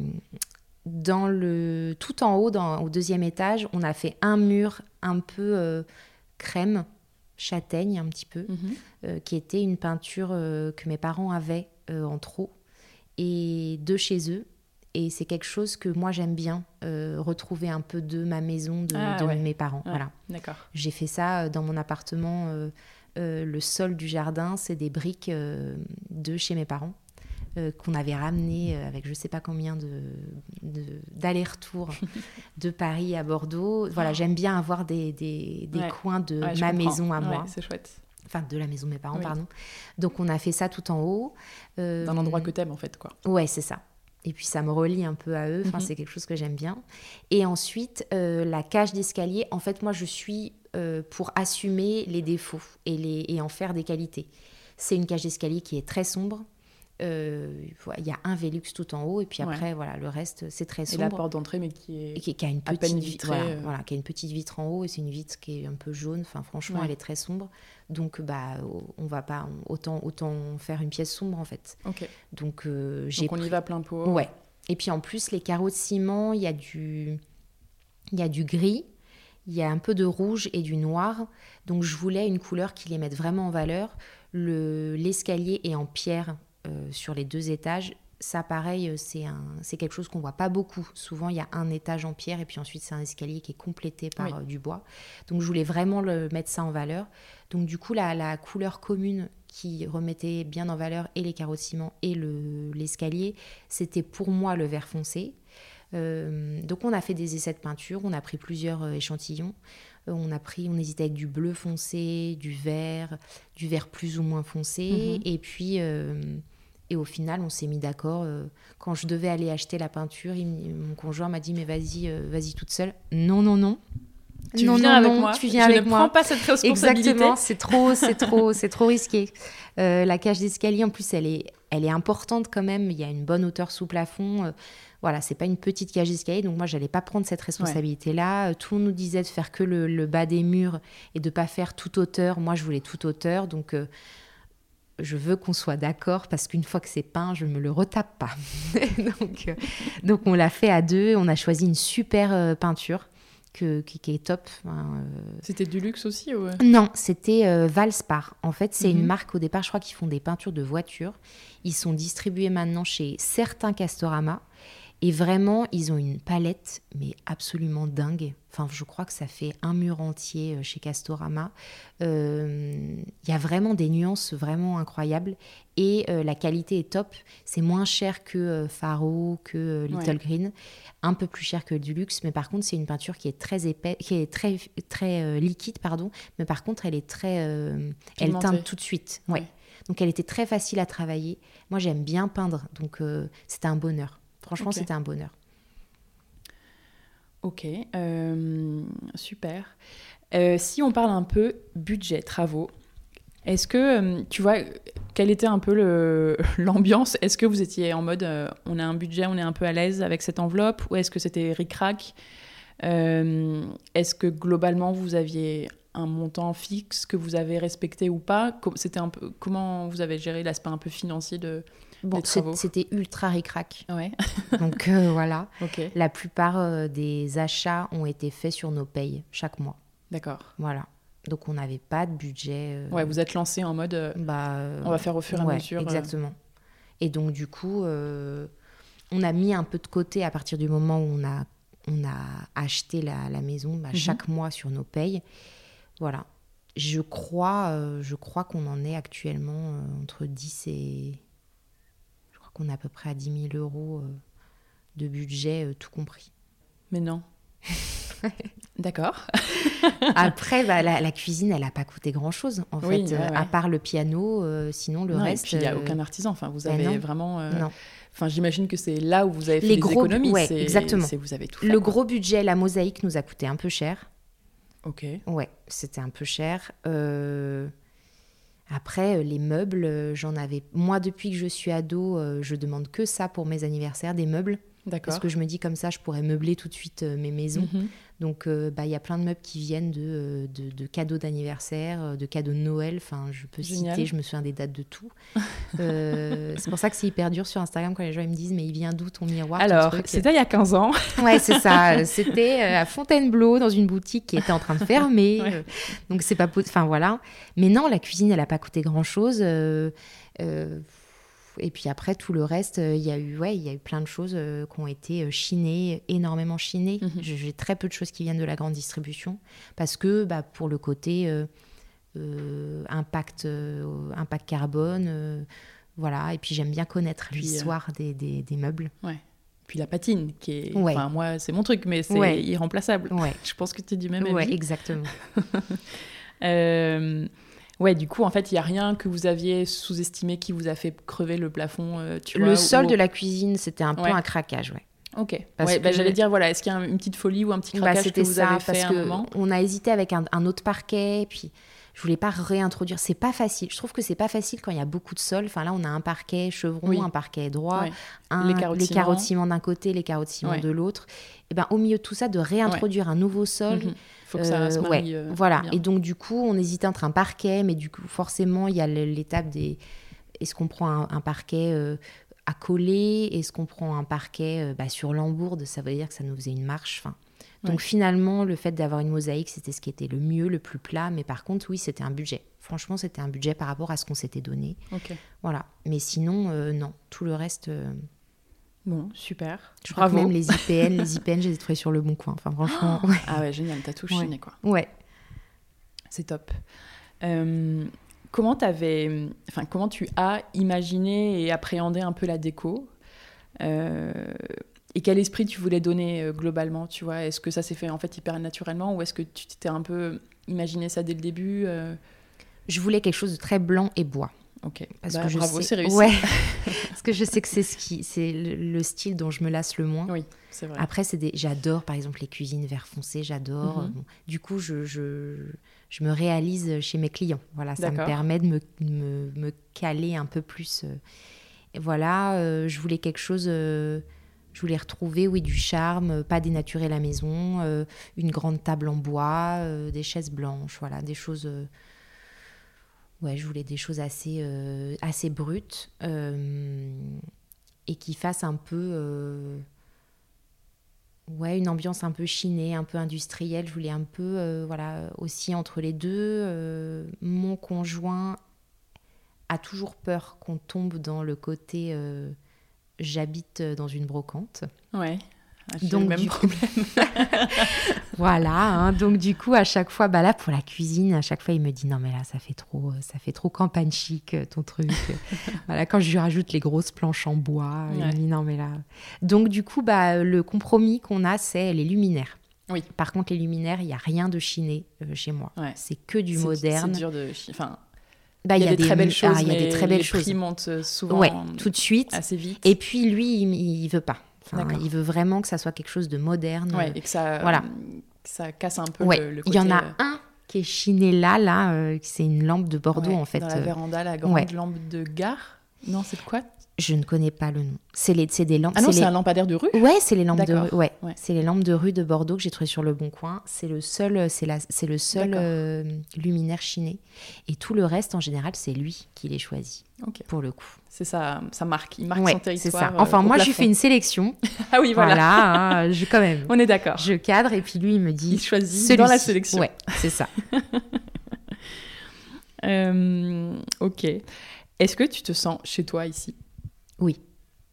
dans le, tout en haut, dans, au deuxième étage, on a fait un mur un peu euh, crème, châtaigne un petit peu, Mhm. qui était une peinture que mes parents avaient en trop et de chez eux. Et c'est quelque chose que moi j'aime bien, euh, retrouver un peu de ma maison, de, Ah, de ouais. mes parents. Voilà. D'accord. J'ai fait ça dans mon appartement. euh, euh, le sol du jardin, c'est des briques euh, de chez mes parents. euh, qu'on avait ramené euh, avec je sais pas combien de, d'aller-retour de, Paris à Bordeaux. Voilà, j'aime bien avoir des, des, coins de ma maison à moi. c'est chouette. Enfin, de la maison de mes parents, pardon. Donc, on a fait ça tout en haut. D'un endroit que t'aimes, en fait, quoi. Ouais, c'est ça. Et puis, ça me relie un peu à eux. Enfin, mhm. c'est quelque chose que j'aime bien. Et ensuite, la cage d'escalier. En fait, moi, je suis pour assumer les défauts et, les, et en faire des qualités. C'est une cage d'escalier qui est très sombre, euh, il y a un Velux tout en haut et puis après voilà le reste c'est très sombre. Et la porte d'entrée mais qui est qui, a une petite vitre euh. voilà, qui a une petite vitre en haut et c'est une vitre qui est un peu jaune. Enfin franchement elle est très sombre donc bah on va pas autant autant faire une pièce sombre en fait. Donc euh, j'ai on y va plein pot. Ouais. Et puis en plus les carreaux de ciment il y a du il y a du gris il y a un peu de rouge et du noir. Donc je voulais une couleur qui les mette vraiment en valeur. L'escalier est en pierre sur les deux étages. Ça, pareil, euh, c'est quelque chose qu'on voit pas beaucoup. Souvent, il y a un étage en pierre et puis ensuite, c'est un escalier qui est complété par euh, du bois. Donc, je voulais vraiment le, mettre ça en valeur. Donc, du coup, la, couleur commune qui remettait bien en valeur et les carreaux de ciment et l'escalier, c'était pour moi le vert foncé. donc, on a fait des essais de peinture, on a pris plusieurs échantillons. on a pris, on hésitait avec du bleu foncé, du vert, du vert plus ou moins foncé, mm-hmm. et puis et au final, on s'est mis d'accord. Euh, quand je devais aller acheter la peinture, mon conjoint m'a dit Mais vas-y, euh, vas-y toute seule. Non, non, non. Tu viens avec moi. Tu viens je avec ne moi. prends pas cette responsabilité. Exactement. C'est trop, c'est trop, c'est trop risqué. Euh, la cage d'escalier, en plus, elle est, elle est importante quand même. Il y a une bonne hauteur sous plafond. voilà, c'est pas une petite cage d'escalier, donc moi j'allais pas prendre cette responsabilité-là. Tout nous disait de faire que le, le, bas des murs et de pas faire toute hauteur. Moi je voulais toute hauteur, donc je veux qu'on soit d'accord parce qu'une fois que c'est peint, je ne me le retape pas. donc, euh, donc, on l'a fait à deux. On a choisi une super euh, peinture que, qui, est top. Euh. C'était du luxe aussi Non, c'était Valspar. En fait, c'est une mhm. marque au départ, je crois qu'ils font des peintures de voitures. Ils sont distribués maintenant chez certains Castorama. Et vraiment, ils ont une palette, mais absolument dingue. Enfin, je crois que ça fait un mur entier euh, chez Castorama. Euh, il y a vraiment des nuances vraiment incroyables. Et euh, la qualité est top. C'est moins cher que Faro, que Little Green. Un peu plus cher que du luxe. Mais par contre, c'est une peinture qui est très épais, qui est très, très liquide, pardon. Mais par contre, elle est très. elle teinte tout de suite. Ouais. Donc, elle était très facile à travailler. Moi, j'aime bien peindre. Donc, c'était un bonheur. Franchement, c'était un bonheur. Ok, euh, super. Euh, si on parle un peu budget, travaux, est-ce que, euh, tu vois, quelle était un peu l'ambiance? Est-ce que vous étiez en mode, on a un budget, on est un peu à l'aise avec cette enveloppe? Ou est-ce que c'était ric-rac? Est-ce que globalement, vous aviez un montant fixe que vous avez respecté ou pas? C'était un peu comment vous avez géré l'aspect un peu financier de, Bon, c'était ultra ricrac. Ouais. Donc euh, voilà. La plupart euh, des achats ont été faits sur nos payes chaque mois. D'accord. Voilà. Donc on n'avait pas de budget. Euh, ouais, vous êtes lancé en mode. bah, on va faire au fur et à mesure. Exactement. Et donc du coup, on a mis un peu de côté à partir du moment où on a on a acheté la, la maison bah, mhm. chaque mois sur nos payes. Voilà. Je crois, je crois qu'on en est actuellement entre 10 et on est à peu près à 10 000 euros euh, de budget, euh, tout compris. Mais non. D'accord. Après, bah, la, cuisine, elle n'a pas coûté grand-chose, en fait, euh, à part le piano, sinon le reste... il n'y a aucun artisan, enfin, vous ben avez vraiment... Enfin, j'imagine que c'est là où vous avez fait Les des économies. Ouais, exactement. Vous avez tout le gros budget, la mosaïque, nous a coûté un peu cher. Ok. Ouais, c'était un peu cher. Après, euh, les meubles, euh, j'en avais. Moi, depuis que je suis ado, euh, je demande que ça pour mes anniversaires, des meubles. Parce que je me dis comme ça, je pourrais meubler tout de suite mes maisons. Mhm. Donc, bah, il y a plein de meubles qui viennent de, de, cadeaux d'anniversaire, de cadeaux de Noël. Enfin, je peux citer, je me souviens des dates de tout. c'est pour ça que c'est hyper dur sur Instagram quand les gens me disent Mais il vient d'où ton miroir Alors, c'était il y a 15 ans. ouais, c'est ça. C'était à Fontainebleau, dans une boutique qui était en train de fermer. donc, c'est pas. Enfin, voilà. Mais non, la cuisine, elle n'a pas coûté grand-chose. Euh, et puis après, tout le reste, euh, il y a eu, ouais, il y a eu plein de choses euh, qui ont été euh, chinées, énormément chinées. Mhm. J'ai très peu de choses qui viennent de la grande distribution parce que, bah, pour le côté impact, impact carbone, Voilà, et puis j'aime bien connaître l'histoire des, des, des meubles. Puis la patine, qui est. Ouais. Enfin, moi, c'est mon truc, mais c'est Ouais. irremplaçable. Ouais, Je pense que tu es du même ouais avis. exactement. Euh, Ouais, du coup, en fait, il n'y a rien que vous aviez sous-estimé qui vous a fait crever le plafond, euh, tu vois, Le sol ou- de la cuisine, c'était un peu Ouais. un craquage, ouais. Ok. Ouais, bah, J'allais dire, voilà, est-ce qu'il y a une petite folie ou un petit Bah, craquage que vous ça, avez fait parce un que moment? on a hésité avec un, un autre parquet, puis je voulais pas réintroduire. C'est pas facile. Je trouve que c'est pas facile quand il y a beaucoup de sol. Enfin là, on a un parquet chevron, Oui. un parquet droit, un, Les carottiments d'un côté, les carottiments Ouais. de l'autre. Et ben au milieu de tout ça, de réintroduire un nouveau sol. Mhm. Faut que ça Euh, se marie. euh, voilà. bien. Et donc, du coup, on hésitait entre un parquet, mais du coup, forcément, il y a l'étape des. Est-ce qu'on prend un, un parquet euh, à coller Est-ce qu'on prend un parquet euh, bah, sur l'embourde Ça veut dire que ça nous faisait une marche. Enfin, donc, Ouais. finalement, le fait d'avoir une mosaïque, c'était ce qui était le mieux, le plus plat. Mais par contre, oui, c'était un budget. Franchement, c'était un budget par rapport à ce qu'on s'était donné. Voilà. Mais sinon, euh, non. Tout le reste. euh, Bon, super. je crois que même les IPN, les IPN, j'ai trouvé sur le bon coin. Enfin, franchement, ouais. Ah ouais, génial, t'as tout Ouais. chiné, quoi. ouais. C'est top. Euh, comment t'avais, enfin, comment tu as imaginé et appréhendé un peu la déco Euh, Et quel esprit tu voulais donner euh, globalement, tu vois? Est-ce que ça s'est fait en fait hyper naturellement ou est-ce que tu t'étais un peu imaginé ça dès le début Je voulais quelque chose de très blanc et bois. Ok. Parce Bah, que je bravo, sais... c'est réussi. Ouais. Parce que je sais que c'est ce qui, c'est le, le style dont je me lasse le moins. Oui, c'est vrai. Après, c'est des, j'adore par exemple les cuisines vert foncé, j'adore. Mhm. Bon, Du coup, je, je, je me réalise chez mes clients. Voilà, ça me permet de me, me, me caler un peu plus. euh. Et voilà, euh, je voulais quelque chose. euh, je voulais retrouver, oui, du charme, euh, pas dénaturer la maison, euh, une grande table en bois, euh, des chaises blanches, voilà, des choses. euh, Ouais, je voulais des choses assez, euh, brutes euh, et qui fassent un peu. euh, une ambiance un peu chinée, un peu industrielle. Je voulais un peu, voilà, aussi entre les deux. mon conjoint a toujours peur qu'on tombe dans le côté j'habite dans une brocante. Ouais. Ah, Donc, le même du problème. Voilà, hein, donc du coup, à chaque fois, bah là, pour la cuisine, à chaque fois, il me dit non, mais là, ça fait trop, ça fait trop campagne chic, euh, ton truc. voilà, quand je lui rajoute les grosses planches en bois, il me dit non, mais là. Donc, du coup, bah, le compromis qu'on a, c'est les luminaires. Oui. Par contre, les luminaires, il n'y a rien de chiné euh, chez moi. Ouais. C'est que du moderne. C'est dur de. Enfin, Bah, il y a des très belles ah, choses, il y a des très belles les choses. prix montent euh, souvent Ouais, tout de suite. assez vite. Et puis, lui, il, il veut pas. Enfin, il veut vraiment que ça soit quelque chose de moderne. Ouais, et que ça, Voilà. que ça casse un peu Ouais, le, le il y en a euh, un qui est chiné là, là, euh, c'est une lampe de Bordeaux ouais, en fait. Dans la euh, véranda, la grande ouais. lampe de gare. Non, c'est de quoi Je ne connais pas le nom. C'est c'est des lampes. Ah non, c'est les- un lampadaire de rue? Ouais, c'est les lampes de rue. Ouais, Ouais. c'est les lampes de rue de Bordeaux que j'ai trouvé sur le Bon Coin. C'est le seul, c'est la, c'est le seul euh, luminaire chiné. Et tout le reste, en général, c'est lui qui les choisit. Pour le coup. C'est ça, ça marque. Il marque Ouais, son c'est territoire. ça. euh, Enfin, au moi, j'ai fait une sélection. Ah oui, voilà. Voilà, hein, je quand même. On est d'accord. Je cadre et puis lui, il me dit. Il choisit dans la sélection. Ouais, c'est ça. Euh, ok. Est-ce que tu te sens chez toi ici? Oui.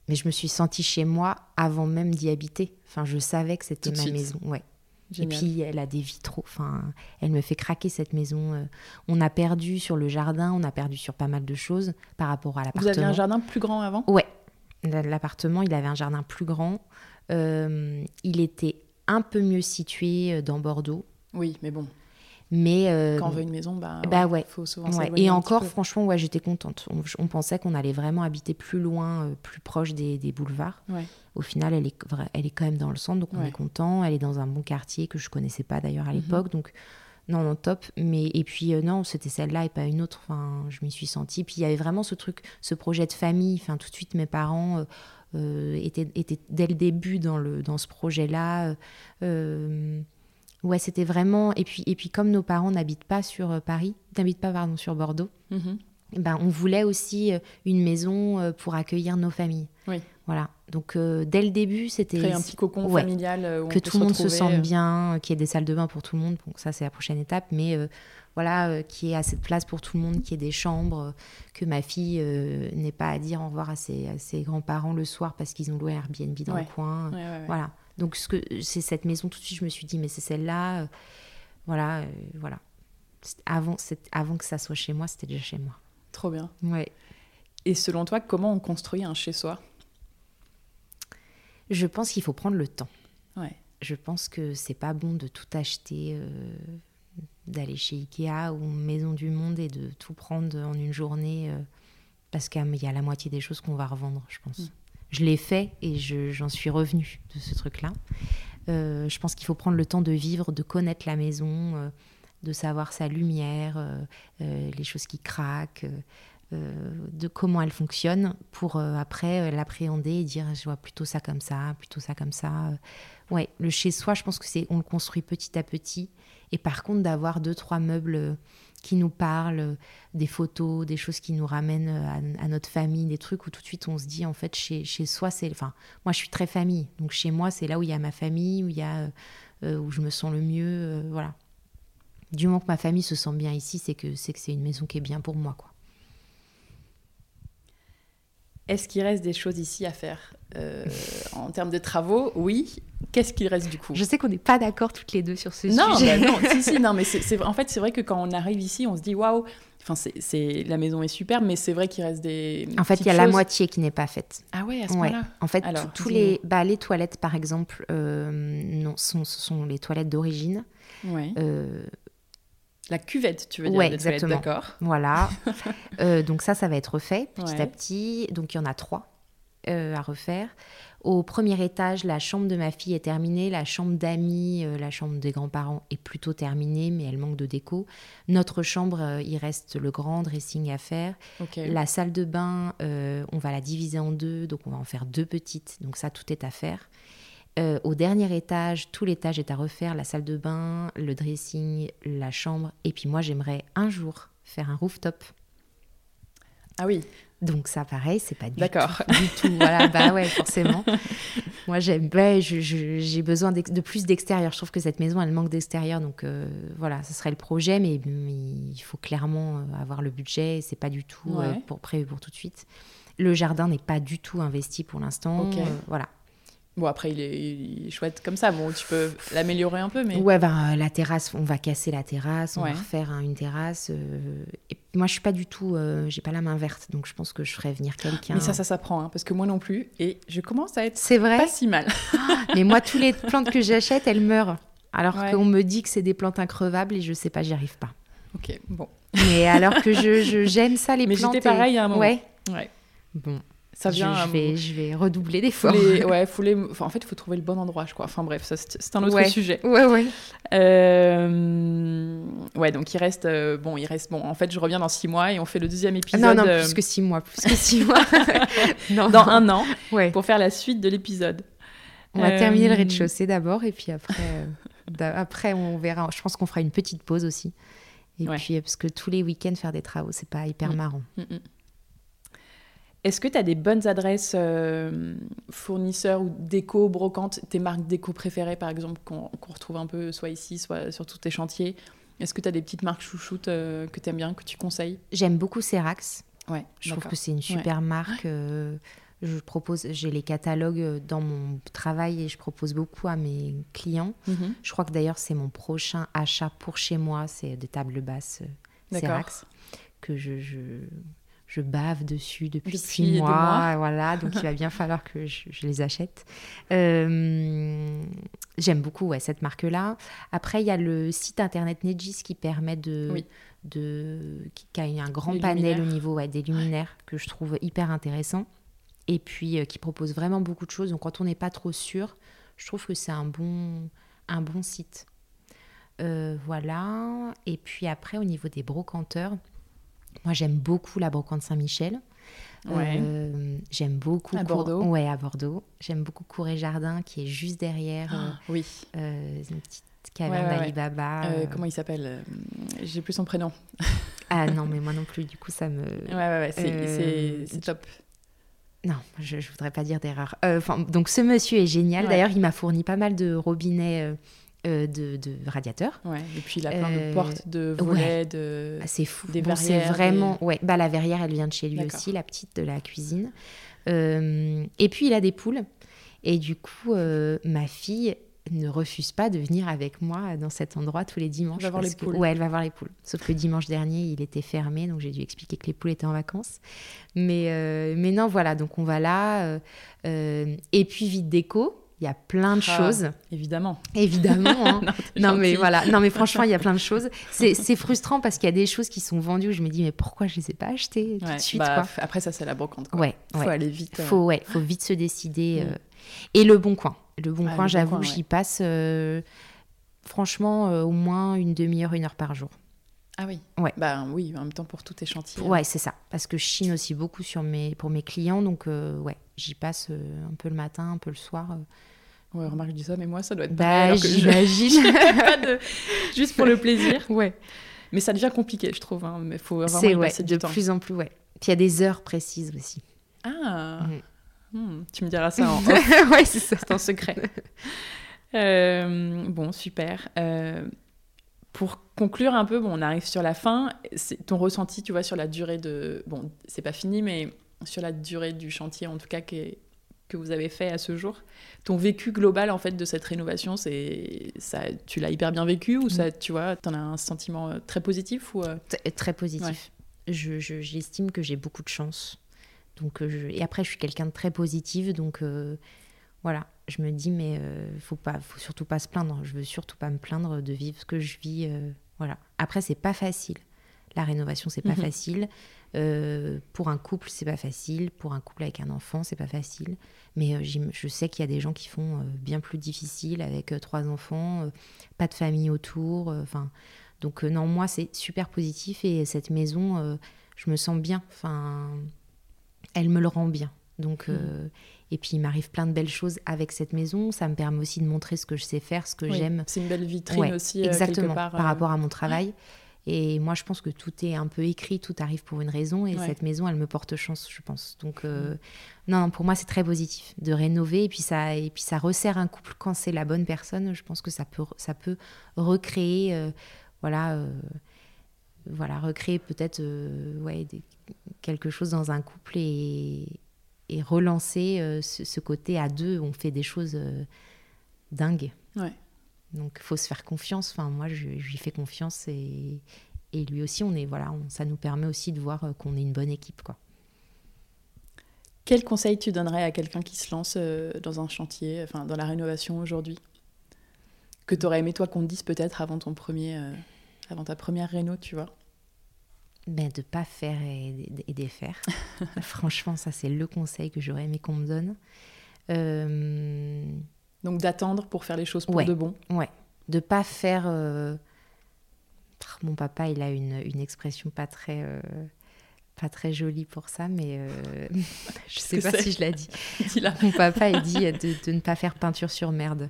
Mais je me suis sentie chez moi avant même d'y habiter. Enfin, je savais que c'était ma suite. maison. Ouais. Génial. Et puis, elle a des vitraux. Enfin, elle me fait craquer cette maison. euh. On a perdu sur le jardin, on a perdu sur pas mal de choses par rapport à Vous l'appartement. aviez un jardin plus grand avant? Ouais. L'appartement, il avait un jardin plus grand. Euh, il était un peu mieux situé euh, dans Bordeaux. Oui, mais bon, Mais. euh, quand on veut une maison, bah, bah ouais. faut souvent Ouais, Et encore, franchement, ouais, j'étais contente. On, on pensait qu'on allait vraiment habiter plus loin, euh, plus proche des, des boulevards. Ouais. Au final, elle est, elle est quand même dans le centre, donc on est content. Elle est dans un bon quartier que je connaissais pas d'ailleurs à Mhm. l'époque, donc non, non, top. Mais et puis euh, non, c'était celle-là et pas une autre. Enfin, je m'y suis sentie. Puis il y avait vraiment ce truc, ce projet de famille. Enfin, tout de suite, mes parents. étaient, étaient dès le début dans, le, dans ce projet-là. Ouais, c'était vraiment. Et puis, et puis comme nos parents n'habitent pas sur euh, Paris, n'habitent pas pardon, sur Bordeaux, Mhm. eh ben, on voulait aussi euh, une maison euh, pour accueillir nos familles. Oui. Voilà. Donc euh, dès le début, c'était Créer un petit cocon Ouais. familial où que tout le monde se sente bien, qu'il y ait des salles de bain pour tout le monde. Bon, ça c'est la prochaine étape, mais euh, voilà, euh, qu'il y ait assez de place pour tout le monde, qu'il y ait des chambres, que ma fille n'ait pas à dire au revoir à ses, grands-parents le soir parce qu'ils ont loué un Airbnb dans Ouais. le coin. ouais. Voilà. Donc ce que c'est cette maison tout de suite, je me suis dit mais c'est celle-là, euh, voilà, euh, voilà. Avant, avant que ça soit chez moi, c'était déjà chez moi. Trop bien. Ouais. Et selon toi, comment on construit un chez soi? Je pense qu'il faut prendre le temps. Ouais. Je pense que c'est pas bon de tout acheter, euh, d'aller chez Ikea ou Maison du Monde et de tout prendre en une journée parce qu'il y a la moitié des choses qu'on va revendre, je pense. Mm. Je l'ai fait et je- j'en suis revenue de ce truc-là. Euh, je pense qu'il faut prendre le temps de vivre, de connaître la maison, euh, de savoir sa lumière, euh, les choses qui craquent, de comment elle fonctionne pour après l'appréhender et dire je vois plutôt ça comme ça, plutôt ça comme ça. Ouais, le chez soi, je pense que c'est on le construit petit à petit. Et par contre, d'avoir deux trois meubles qui nous parlent, euh, des photos, des choses qui nous ramènent euh, à, notre famille, des trucs où tout de suite on se dit en fait chez, chez soi, c'est. Enfin, moi je suis très famille, donc chez moi c'est là où il y a ma famille, où il y a euh, où je me sens le mieux, voilà. Du moment que ma famille se sent bien ici, c'est que c'est que c'est une maison qui est bien pour moi, quoi. Est-ce qu'il reste des choses ici à faire Euh, En termes de travaux, oui. Qu'est-ce qu'il reste du coup? Je sais qu'on n'est pas d'accord toutes les deux sur ce Non, sujet. bah non, si, si, non, mais c'est, en fait, c'est vrai que quand on arrive ici, on se dit waouh. Enfin, c'est, la maison est superbe, mais c'est vrai qu'il reste des. En fait, il y a la moitié qui n'est pas faite. Ah ouais, à ce Ouais. point-là? En fait, Alors, tous- les, bah, les toilettes, par exemple, euh, non, sont, ce sont les toilettes d'origine. Ouais. Euh, La cuvette, tu veux dire Ouais, exactement. d'accord. voilà. Euh, donc ça, ça va être refait petit Ouais. à petit. Donc il y en a trois euh, à refaire. Au premier étage, la chambre de ma fille est terminée. La chambre d'amis, euh, la chambre des grands-parents est plutôt terminée, mais elle manque de déco. Notre chambre, il reste le grand dressing à faire. La salle de bain, on va la diviser en deux, donc on va en faire deux petites. Donc ça, tout est à faire. Euh, au dernier étage, tout l'étage est à refaire, la salle de bain, le dressing, la chambre. Et puis moi, j'aimerais un jour faire un rooftop. Ah oui, Donc ça, pareil, c'est pas du D'accord. tout, du tout. Voilà, bah ouais, forcément. Moi, j'aime, je- je- j'ai besoin de plus d'extérieur. Je trouve que cette maison, elle manque d'extérieur. Donc euh, voilà, ce serait le projet, mais, mais il faut clairement euh, avoir le budget. C'est pas du tout euh, pour prévu pour tout de suite. Le jardin n'est pas du tout investi pour l'instant. Ok. Euh, voilà. Bon, après, il est, il est chouette comme ça. Bon, tu peux l'améliorer un peu, mais. Ouais, ben, euh, la terrasse, on va casser la terrasse, on Ouais. va refaire hein, une terrasse. euh, et moi, je suis pas du tout, euh, j'ai pas la main verte, donc je pense que je ferais venir quelqu'un. Mais ça, ça s'apprend, hein, parce que moi non plus. Et je commence à être C'est vrai. pas si mal. Mais moi, toutes les plantes que j'achète, elles meurent. Alors Ouais. qu'on me dit que c'est des plantes increvables et je sais pas, j'y arrive pas. ok, bon. Mais alors que je, j'aime ça, les Mais plantes. j'étais et- pareil à un moment. Ouais. Ouais. Bon, Ça je, vient. je à- vais, je vais redoubler d'efforts. ouais, faut les... enfin, en fait, il faut trouver le bon endroit, je crois. Enfin bref, ça, c'est un autre Ouais. sujet. Ouais, ouais. Euh, Ouais, donc il reste, euh, bon, il reste, bon, en fait, je reviens dans six mois et on fait le deuxième épisode non, non, euh, plus que six mois. Plus que six mois. non, dans non. un an Ouais. pour faire la suite de l'épisode. On va Euh, terminer le rez-de-chaussée d'abord et puis après, euh, après on verra. Je pense qu'on fera une petite pause aussi. Et Ouais. puis, euh, parce que tous les week-ends faire des travaux, c'est pas hyper Mm. marrant. Mm, mm. Est-ce que tu as des bonnes adresses euh, fournisseurs ou déco, brocantes, tes marques déco préférées par exemple, qu'on retrouve un peu soit ici, soit sur tous tes chantiers? Est-ce que tu as des petites marques chouchoutes euh, que tu aimes bien, que tu conseilles? J'aime beaucoup Serax. Ouais, Je trouve que c'est une super marque. euh, je propose, j'ai les catalogues dans mon travail et je propose beaucoup à mes clients. Mhm. Je crois que d'ailleurs c'est mon prochain achat pour chez moi, c'est des tables basses. Serax que je, je, je bave dessus depuis, six mois. mois. Voilà, donc il va bien falloir que je, je les achète. Euh, J'aime beaucoup ouais, cette marque-là. Après, il y a le site internet Negis qui permet de. Oui. de qui, qui a un grand panel au niveau ouais, des luminaires que je trouve hyper intéressant. Et puis euh, qui propose vraiment beaucoup de choses. Donc quand on n'est pas trop sûr, je trouve que c'est un bon, un bon site. Euh, voilà. Et puis après, au niveau des brocanteurs, moi j'aime beaucoup la brocante Saint-Michel. Ouais. Euh, j'aime beaucoup À Cour- Bordeaux. Ouais, à Bordeaux. J'aime beaucoup Cour et Jardin qui est juste derrière euh, Ah, oui. euh, une petite caverne Ouais, ouais, ouais. d'Alibaba. Euh, euh. comment il s'appelle Euh, J'ai plus son prénom. Ah non, mais moi non plus, du coup ça me. Ouais, ouais, ouais, c'est Euh, top. Non, je, je voudrais pas dire d'erreur. Euh, donc ce monsieur est génial. Ouais. D'ailleurs, il m'a fourni pas mal de robinets euh, de, de radiateurs. Ouais. Et puis il a plein de Euh, portes, de volets, de. Ah, C'est fou. Des Bon, c'est vraiment. Ouais, bah la verrière, elle vient de chez lui aussi, la petite de la cuisine. Euh, et puis il a des poules. Et du coup, ma fille ne refuse pas de venir avec moi dans cet endroit tous les dimanches. Elle va voir les que- poules. Ouais, elle va voir les poules. Sauf que dimanche dernier, il était fermé, donc j'ai dû expliquer que les poules étaient en vacances. Mais, euh, mais non, voilà, donc on va là. euh, et puis, vide déco, il y a plein de Ah, choses, Évidemment. évidemment. hein. Non, mais voilà, non mais franchement il y a plein de choses. C'est frustrant parce qu'il y a des choses qui sont vendues où je me dis mais pourquoi je les ai pas achetées tout Ouais, de suite bah, quoi. Après, ça, c'est la brocante. Quoi. Ouais, Faut ouais. aller vite. euh. Faut ouais, faut vite se décider. Mm. euh. Et le bon coin, le bon Ah, coin, j'avoue, j'y passe euh, franchement euh, au moins une demi-heure, une heure par jour. Ah oui. Ouais. Bah oui, en même temps pour tous tes chantiers. Ouais, c'est ça. Parce que je chine aussi beaucoup sur mes, pour mes clients, donc euh, ouais, j'y passe euh, un peu le matin, un peu le soir. euh. Ouais, remarque, je dis ça, mais moi, ça doit être Bah j'imagine. de- Juste pour le plaisir. ouais. Mais ça devient compliqué, je trouve. hein, Mais faut vraiment C'est y ouais, passer de du temps. plus en plus ouais. Puis il y a des heures précises aussi. Ah. Mm. Hmm, tu me diras ça en ouais, c'est ça. c'est en secret. Euh, bon, super. Euh, pour conclure un peu, bon, on arrive sur la fin. Ton ressenti, tu vois, sur la durée de. Bon, c'est pas fini, mais sur la durée du chantier, en tout cas, qui est- que vous avez fait à ce jour. Ton vécu global, en fait, de cette rénovation, c'est ça, tu l'as hyper bien vécu ou ça, tu vois, t'en as un sentiment euh, très positif ou euh, T- Très positif. Je, je- j'estime que j'ai beaucoup de chance. Donc, euh, je- Et après, je suis quelqu'un de très positif. Donc, euh, voilà. Je me dis, mais euh, faut pas, faut surtout pas se plaindre. Je veux surtout pas me plaindre de vivre ce que je vis. euh, voilà. Après, c'est pas facile. La rénovation, c'est pas Mhm. facile. Euh, pour un couple, c'est pas facile. Pour un couple avec un enfant, c'est pas facile. Mais euh, je sais qu'il y a des gens qui font euh, bien plus difficile avec trois enfants, pas de famille autour. Enfin, donc non, moi c'est super positif et cette maison, je me sens bien. Enfin, elle me le rend bien. Donc euh, et puis il m'arrive plein de belles choses avec cette maison. Ça me permet aussi de montrer ce que je sais faire, ce que oui, j'aime. C'est une belle vitrine Ouais, aussi, euh, Exactement, quelque part. par euh, rapport à mon travail. Et moi, je pense que tout est un peu écrit, tout arrive pour une raison. Et Ouais. cette maison, elle me porte chance, je pense. Donc, euh, non, non, pour moi, c'est très positif de rénover. Et puis, ça, et puis, ça resserre un couple quand c'est la bonne personne. Je pense que ça peut, ça peut recréer, euh, voilà, euh, voilà, recréer peut-être ouais, des- quelque chose dans un couple et, et relancer euh, ce, ce côté à deux. On fait des choses euh, dingues. Ouais. Donc, faut se faire confiance. Enfin, moi, je, je lui fais confiance et, et lui aussi, on est voilà, on- ça nous permet aussi de voir euh, qu'on est une bonne équipe, quoi. Quel conseil tu donnerais à quelqu'un qui se lance dans un chantier, enfin dans la rénovation aujourd'hui? Que tu aurais aimé toi qu'on te dise peut-être avant ton premier, euh, avant ta première réno, tu vois? Ben, de pas faire et, et défaire. Franchement, ça c'est le conseil que j'aurais aimé qu'on me donne. Euh, Donc d'attendre pour faire les choses pour Ouais. de bon. ouais, de pas faire. euh, Mon papa, il a une, une expression pas très. euh, Pas très jolie pour ça, mais je sais que pas si je l'ai dit. Dis-la. Mon papa, il dit de, de ne pas faire peinture sur merde.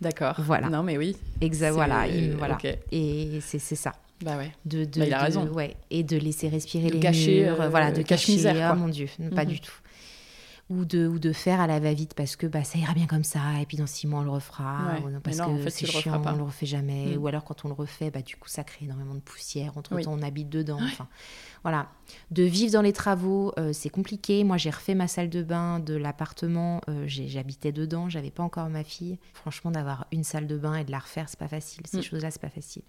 D'accord. Voilà. Non mais oui. Exact, voilà, il- voilà. Et c'est ça. Bah ouais. De, de, Bah, il a de- raison. Ouais, et de laisser respirer De les cacher, murs, euh, voilà, de cacher. Ah quoi. mon Dieu, pas Mhm. du tout. Ou de, ou de faire à la va-vite parce que bah, ça ira bien comme ça, et puis dans six mois on le refera, Ouais. ou non, Mais parce non, en que fait, c'est le chiant, pas. on le refait jamais, Mm. ou alors quand on le refait, bah, du coup ça crée énormément de poussière, entre Oui. temps on habite dedans, enfin voilà. De vivre dans les travaux, euh, c'est compliqué. Moi j'ai refait ma salle de bain de l'appartement, euh, j'habitais dedans, j'avais pas encore ma fille. Franchement, d'avoir une salle de bain et de la refaire, c'est pas facile. Ces Mm. choses-là, c'est pas facile.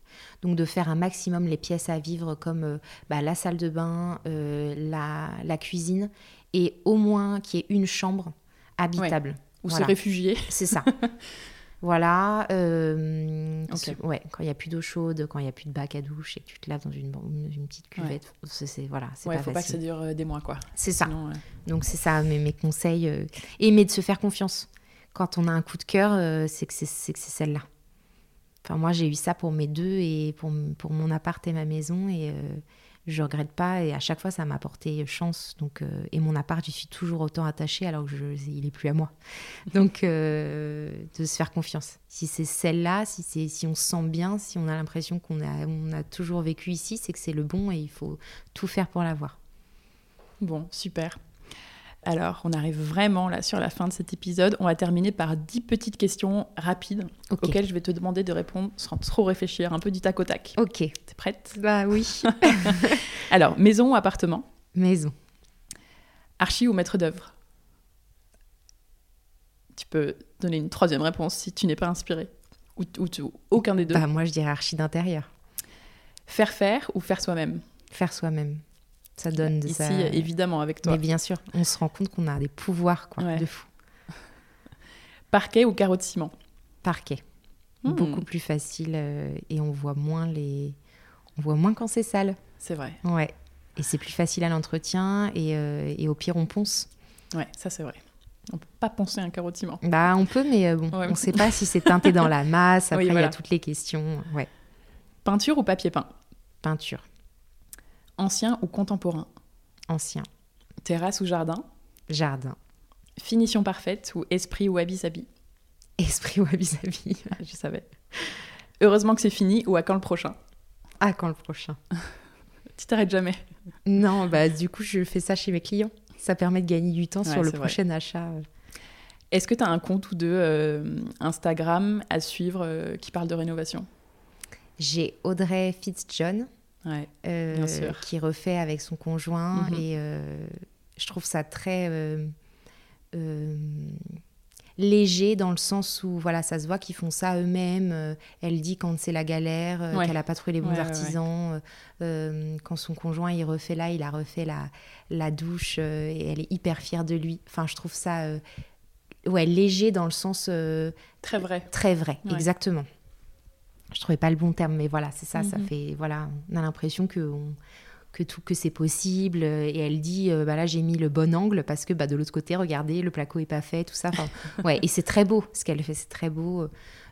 Donc de faire un maximum les pièces à vivre comme euh, bah, la salle de bain, la, la cuisine et au moins qu'il y ait une chambre habitable. Ou Voilà. se réfugier. C'est ça. voilà. euh, ouais, quand il n'y a plus d'eau chaude, quand il n'y a plus de bac à douche et que tu te laves dans une, petite cuvette, c'est, c'est- voilà, c'est Ouais, pas faut pas que facile. ça dure euh, des mois quoi. c'est ça. Euh, Donc c'est ça mes, mes conseils. euh, Et mais de se faire confiance. Quand on a un coup de cœur, euh, c'est que c'est, celle-là. Enfin moi j'ai eu ça pour mes deux et pour, pour mon appart et ma maison et euh, je regrette pas et à chaque fois ça m'a apporté chance. Donc euh, et mon appart j'y suis toujours autant attachée alors que je, il est plus à moi. Donc euh, de se faire confiance. Si c'est celle-là, si c'est si on se sent bien, si on a l'impression qu'on a on a toujours vécu ici, c'est que c'est le bon et il faut tout faire pour l'avoir. Bon, super. Alors, on arrive vraiment là sur la fin de cet épisode. On va terminer par 10 petites questions rapides auxquelles je vais te demander de répondre sans trop réfléchir, un peu du tac au tac. Ok. T'es prête? Bah oui. Alors, maison ou appartement? Maison. Archi ou maître d'œuvre? Tu peux donner une troisième réponse si tu n'es pas inspiré. Ou, ou aucun des deux. Bah, moi, je dirais archi d'intérieur. Faire faire ou faire soi-même? Faire soi-même. Ça donne de Ici, ça. évidemment, avec toi. Mais bien sûr, on se rend compte qu'on a des pouvoirs quoi, Ouais. de fou. Parquet ou carreau de ciment? Parquet. Hmm, Beaucoup plus facile euh, et on voit moins les. On voit moins quand c'est sale. C'est vrai. Ouais. Et c'est plus facile à l'entretien et, euh, et au pire on ponce. Ouais, ça c'est vrai. On peut pas penser un carreau de ciment. Bah on peut mais euh, bon, Ouais. on ne sait pas si c'est teinté dans la masse. Après Oui, il y a toutes les questions. Ouais. Peinture ou papier peint? Peinture. Ancien ou contemporain Ancien. Terrasse ou jardin Jardin. Finition parfaite ou esprit ou wabi-sabi Esprit wabi-sabi. Ah, Je savais. Heureusement que c'est fini ou à quand le prochain Ah quand le prochain Tu t'arrêtes jamais. Non, bah du coup je fais ça chez mes clients. Ça permet de gagner du temps Ouais, sur le vrai. prochain achat. Est-ce que tu as un compte ou deux euh, Instagram à suivre euh, qui parle de rénovation? J'ai Audrey Fitzjohn. Ouais. euh, Bien sûr. qui refait avec son conjoint Mhm. et euh, je trouve ça très euh, léger dans le sens où voilà ça se voit qu'ils font ça eux-mêmes euh, elle dit quand c'est la galère euh, Ouais. qu'elle a pas trouvé les bons Ouais, ouais, ouais. artisans euh, quand son conjoint il refait là il a refait la, la douche et elle est hyper fière de lui enfin je trouve ça ouais léger dans le sens Très vrai. Très vrai, exactement. Je trouvais pas le bon terme, mais voilà, c'est ça. Ça Mhm. fait, voilà, on a l'impression que on- que tout que c'est possible. euh, Et elle dit, euh, bah là j'ai mis le bon angle parce que bah de l'autre côté, regardez, le placo est pas fait, tout ça. Enfin, ouais, et c'est très beau ce qu'elle fait, c'est très beau.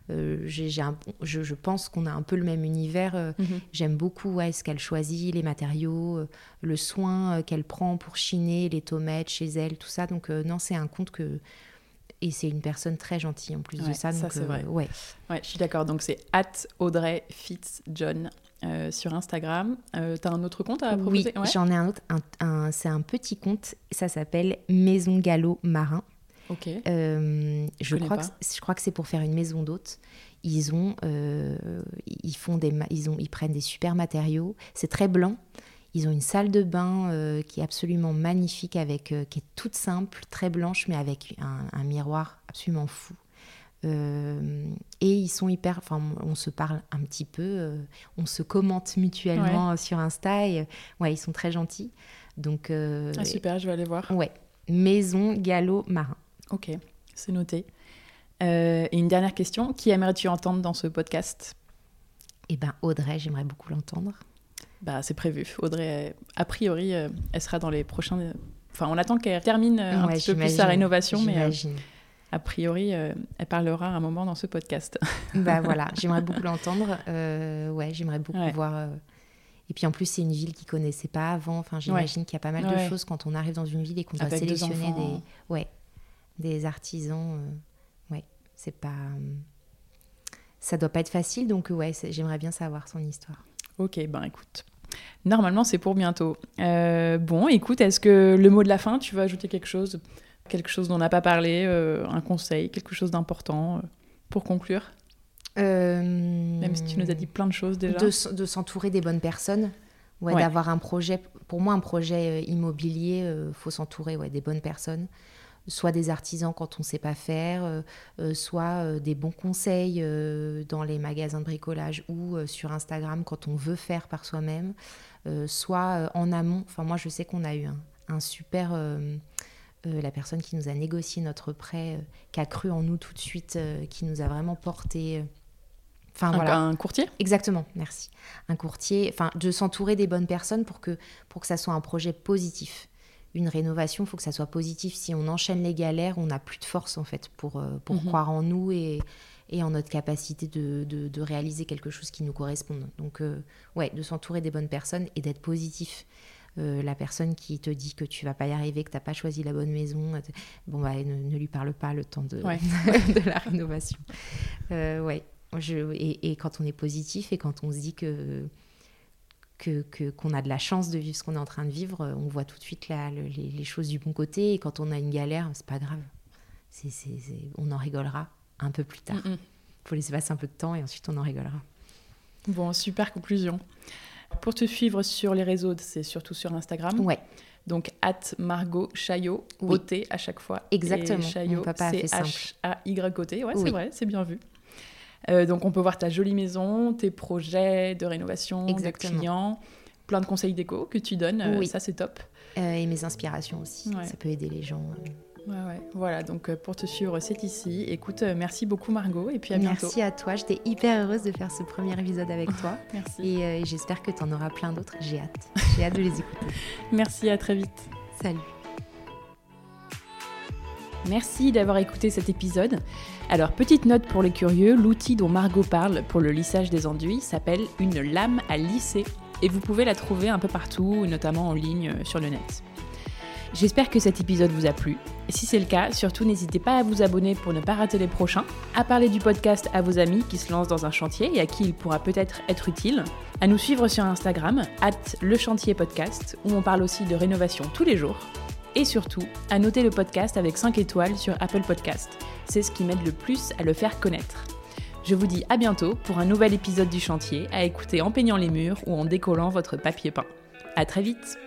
Euh, un- je, je pense qu'on a un peu le même univers. euh, Mhm. J'aime beaucoup ouais, ce qu'elle choisit, les matériaux, le soin qu'elle prend pour chiner les tomates chez elle, tout ça. Donc non, c'est un compte que et c'est une personne très gentille en plus de Ouais, ça. ça, donc, c'est euh, vrai. Ouais. Ouais, je suis d'accord. Donc c'est at Audrey Fitzjohn euh, sur Instagram. Euh, T'as un autre compte à Oui, proposer? Ouais. j'en ai un autre. Un, un- c'est un petit compte. Ça s'appelle Maison Gallo Marin. Ok. Euh, je, crois que, je crois que c'est pour faire une maison d'hôte. Ils ont, ils font des, ils ont, ils prennent des super matériaux. C'est très blanc. Ils ont une salle de bain euh, qui est absolument magnifique, avec, euh, qui est toute simple, très blanche, mais avec un, un miroir absolument fou. Euh, et ils sont hyper. Enfin, on se parle un petit peu, on se commente mutuellement sur Insta. Et, ouais, ils sont très gentils. Donc, Ah super, je vais aller voir. ouais, Maison Gallo Marin. Ok, c'est noté. Et une dernière question. Qui aimerais-tu entendre dans ce podcast? Eh ben Audrey, j'aimerais beaucoup l'entendre. Bah, c'est prévu. Audrey, euh, a priori, euh, elle sera dans les prochains. euh, Enfin, on attend qu'elle termine un Ouais, petit peu plus sa rénovation, mais a priori, euh, elle parlera un moment dans ce podcast. bah voilà, j'aimerais beaucoup l'entendre. Euh, ouais, j'aimerais beaucoup Ouais. voir. euh, Et puis en plus, c'est une ville qu'ils connaissaient pas avant. Enfin, j'imagine qu'il y a pas mal Ouais. de choses quand on arrive dans une ville et qu'on doit sélectionner des, enfants. ouais, des artisans. ouais, c'est pas. Ça doit pas être facile, donc ouais, j'aimerais bien savoir son histoire. Ok, ben écoute. Normalement, c'est pour bientôt. Euh, bon, écoute, est-ce que le mot de la fin, tu veux ajouter quelque chose? Quelque chose dont on n'a pas parlé, euh, un conseil, quelque chose d'important euh, pour conclure? Même si tu nous as dit plein de choses déjà. de, s'entourer des bonnes personnes, ouais, Ouais. d'avoir un projet. Pour moi, un projet immobilier, il faut s'entourer ouais, des bonnes personnes, soit des artisans quand on ne sait pas faire, euh, euh, soit euh, des bons conseils dans les magasins de bricolage ou sur Instagram quand on veut faire par soi-même, soit en amont. Enfin, moi, je sais qu'on a eu un, un super. euh, la personne qui nous a négocié notre prêt, euh, qui a cru en nous tout de suite, euh, qui nous a vraiment porté. Enfin un, voilà. un courtier? Exactement, merci. Un courtier, enfin, de s'entourer des bonnes personnes pour que, pour que ça soit un projet positif. Une rénovation, il faut que ça soit positif. Si on enchaîne les galères, on n'a plus de force, en fait, pour, euh, pour Mhm. croire en nous et, et en notre capacité de, de, de réaliser quelque chose qui nous corresponde. Donc, euh, ouais, de s'entourer des bonnes personnes et d'être positif. Euh, la personne qui te dit que tu vas pas y arriver, que tu n'as pas choisi la bonne maison, euh, bon, bah, ne, ne lui parle pas le temps de, Ouais. de la rénovation. Euh, ouais. Je, et, et quand on est positif et quand on se dit que que- que- qu'on a de la chance de vivre ce qu'on est en train de vivre, euh, on voit tout de suite le- les, les choses du bon côté. Et quand on a une galère, c'est pas grave. C'est- c'est- c'est- on en rigolera un peu plus tard. Mm, mm. faut laisser passer un peu de temps et ensuite on en rigolera. Bon, super conclusion. Pour te suivre sur les réseaux, c'est surtout sur Instagram. Ouais. Donc, at Margot Chaillot, Oui. À chaque fois. Exactement. Et Chaillot, simple. C-H-A-Y-O-T. Ouais, c'est vrai, c'est bien vu. Euh, donc, on peut voir ta jolie maison, tes projets de rénovation, de Exactement. clients, plein de conseils déco que tu donnes. euh, Oui. Ça, c'est top. Euh, et mes inspirations aussi. Ouais. Ça peut aider les gens. Ouais, ouais. Voilà, donc pour te suivre, c'est ici. Écoute, merci beaucoup Margot et puis à bientôt. Merci à toi. J'étais hyper heureuse de faire ce premier épisode avec toi. Merci. Et euh, j'espère que tu en auras plein d'autres. J'ai hâte. J'ai hâte de les écouter. Merci, à très vite. Salut. Merci d'avoir écouté cet épisode. Alors, petite note pour les curieux, l'outil dont Margot parle pour le lissage des enduits s'appelle une lame à lisser et vous pouvez la trouver un peu partout, notamment en ligne euh, sur le net. J'espère que cet épisode vous a plu. Si c'est le cas, surtout n'hésitez pas à vous abonner pour ne pas rater les prochains, à parler du podcast à vos amis qui se lancent dans un chantier et à qui il pourra peut-être être utile, à nous suivre sur Instagram, at le chantier où on parle aussi de rénovation tous les jours, et surtout à noter le podcast avec 5 étoiles sur Apple Podcast. C'est ce qui m'aide le plus à le faire connaître. Je vous dis à bientôt pour un nouvel épisode du chantier à écouter en peignant les murs ou en décollant votre papier peint. À très vite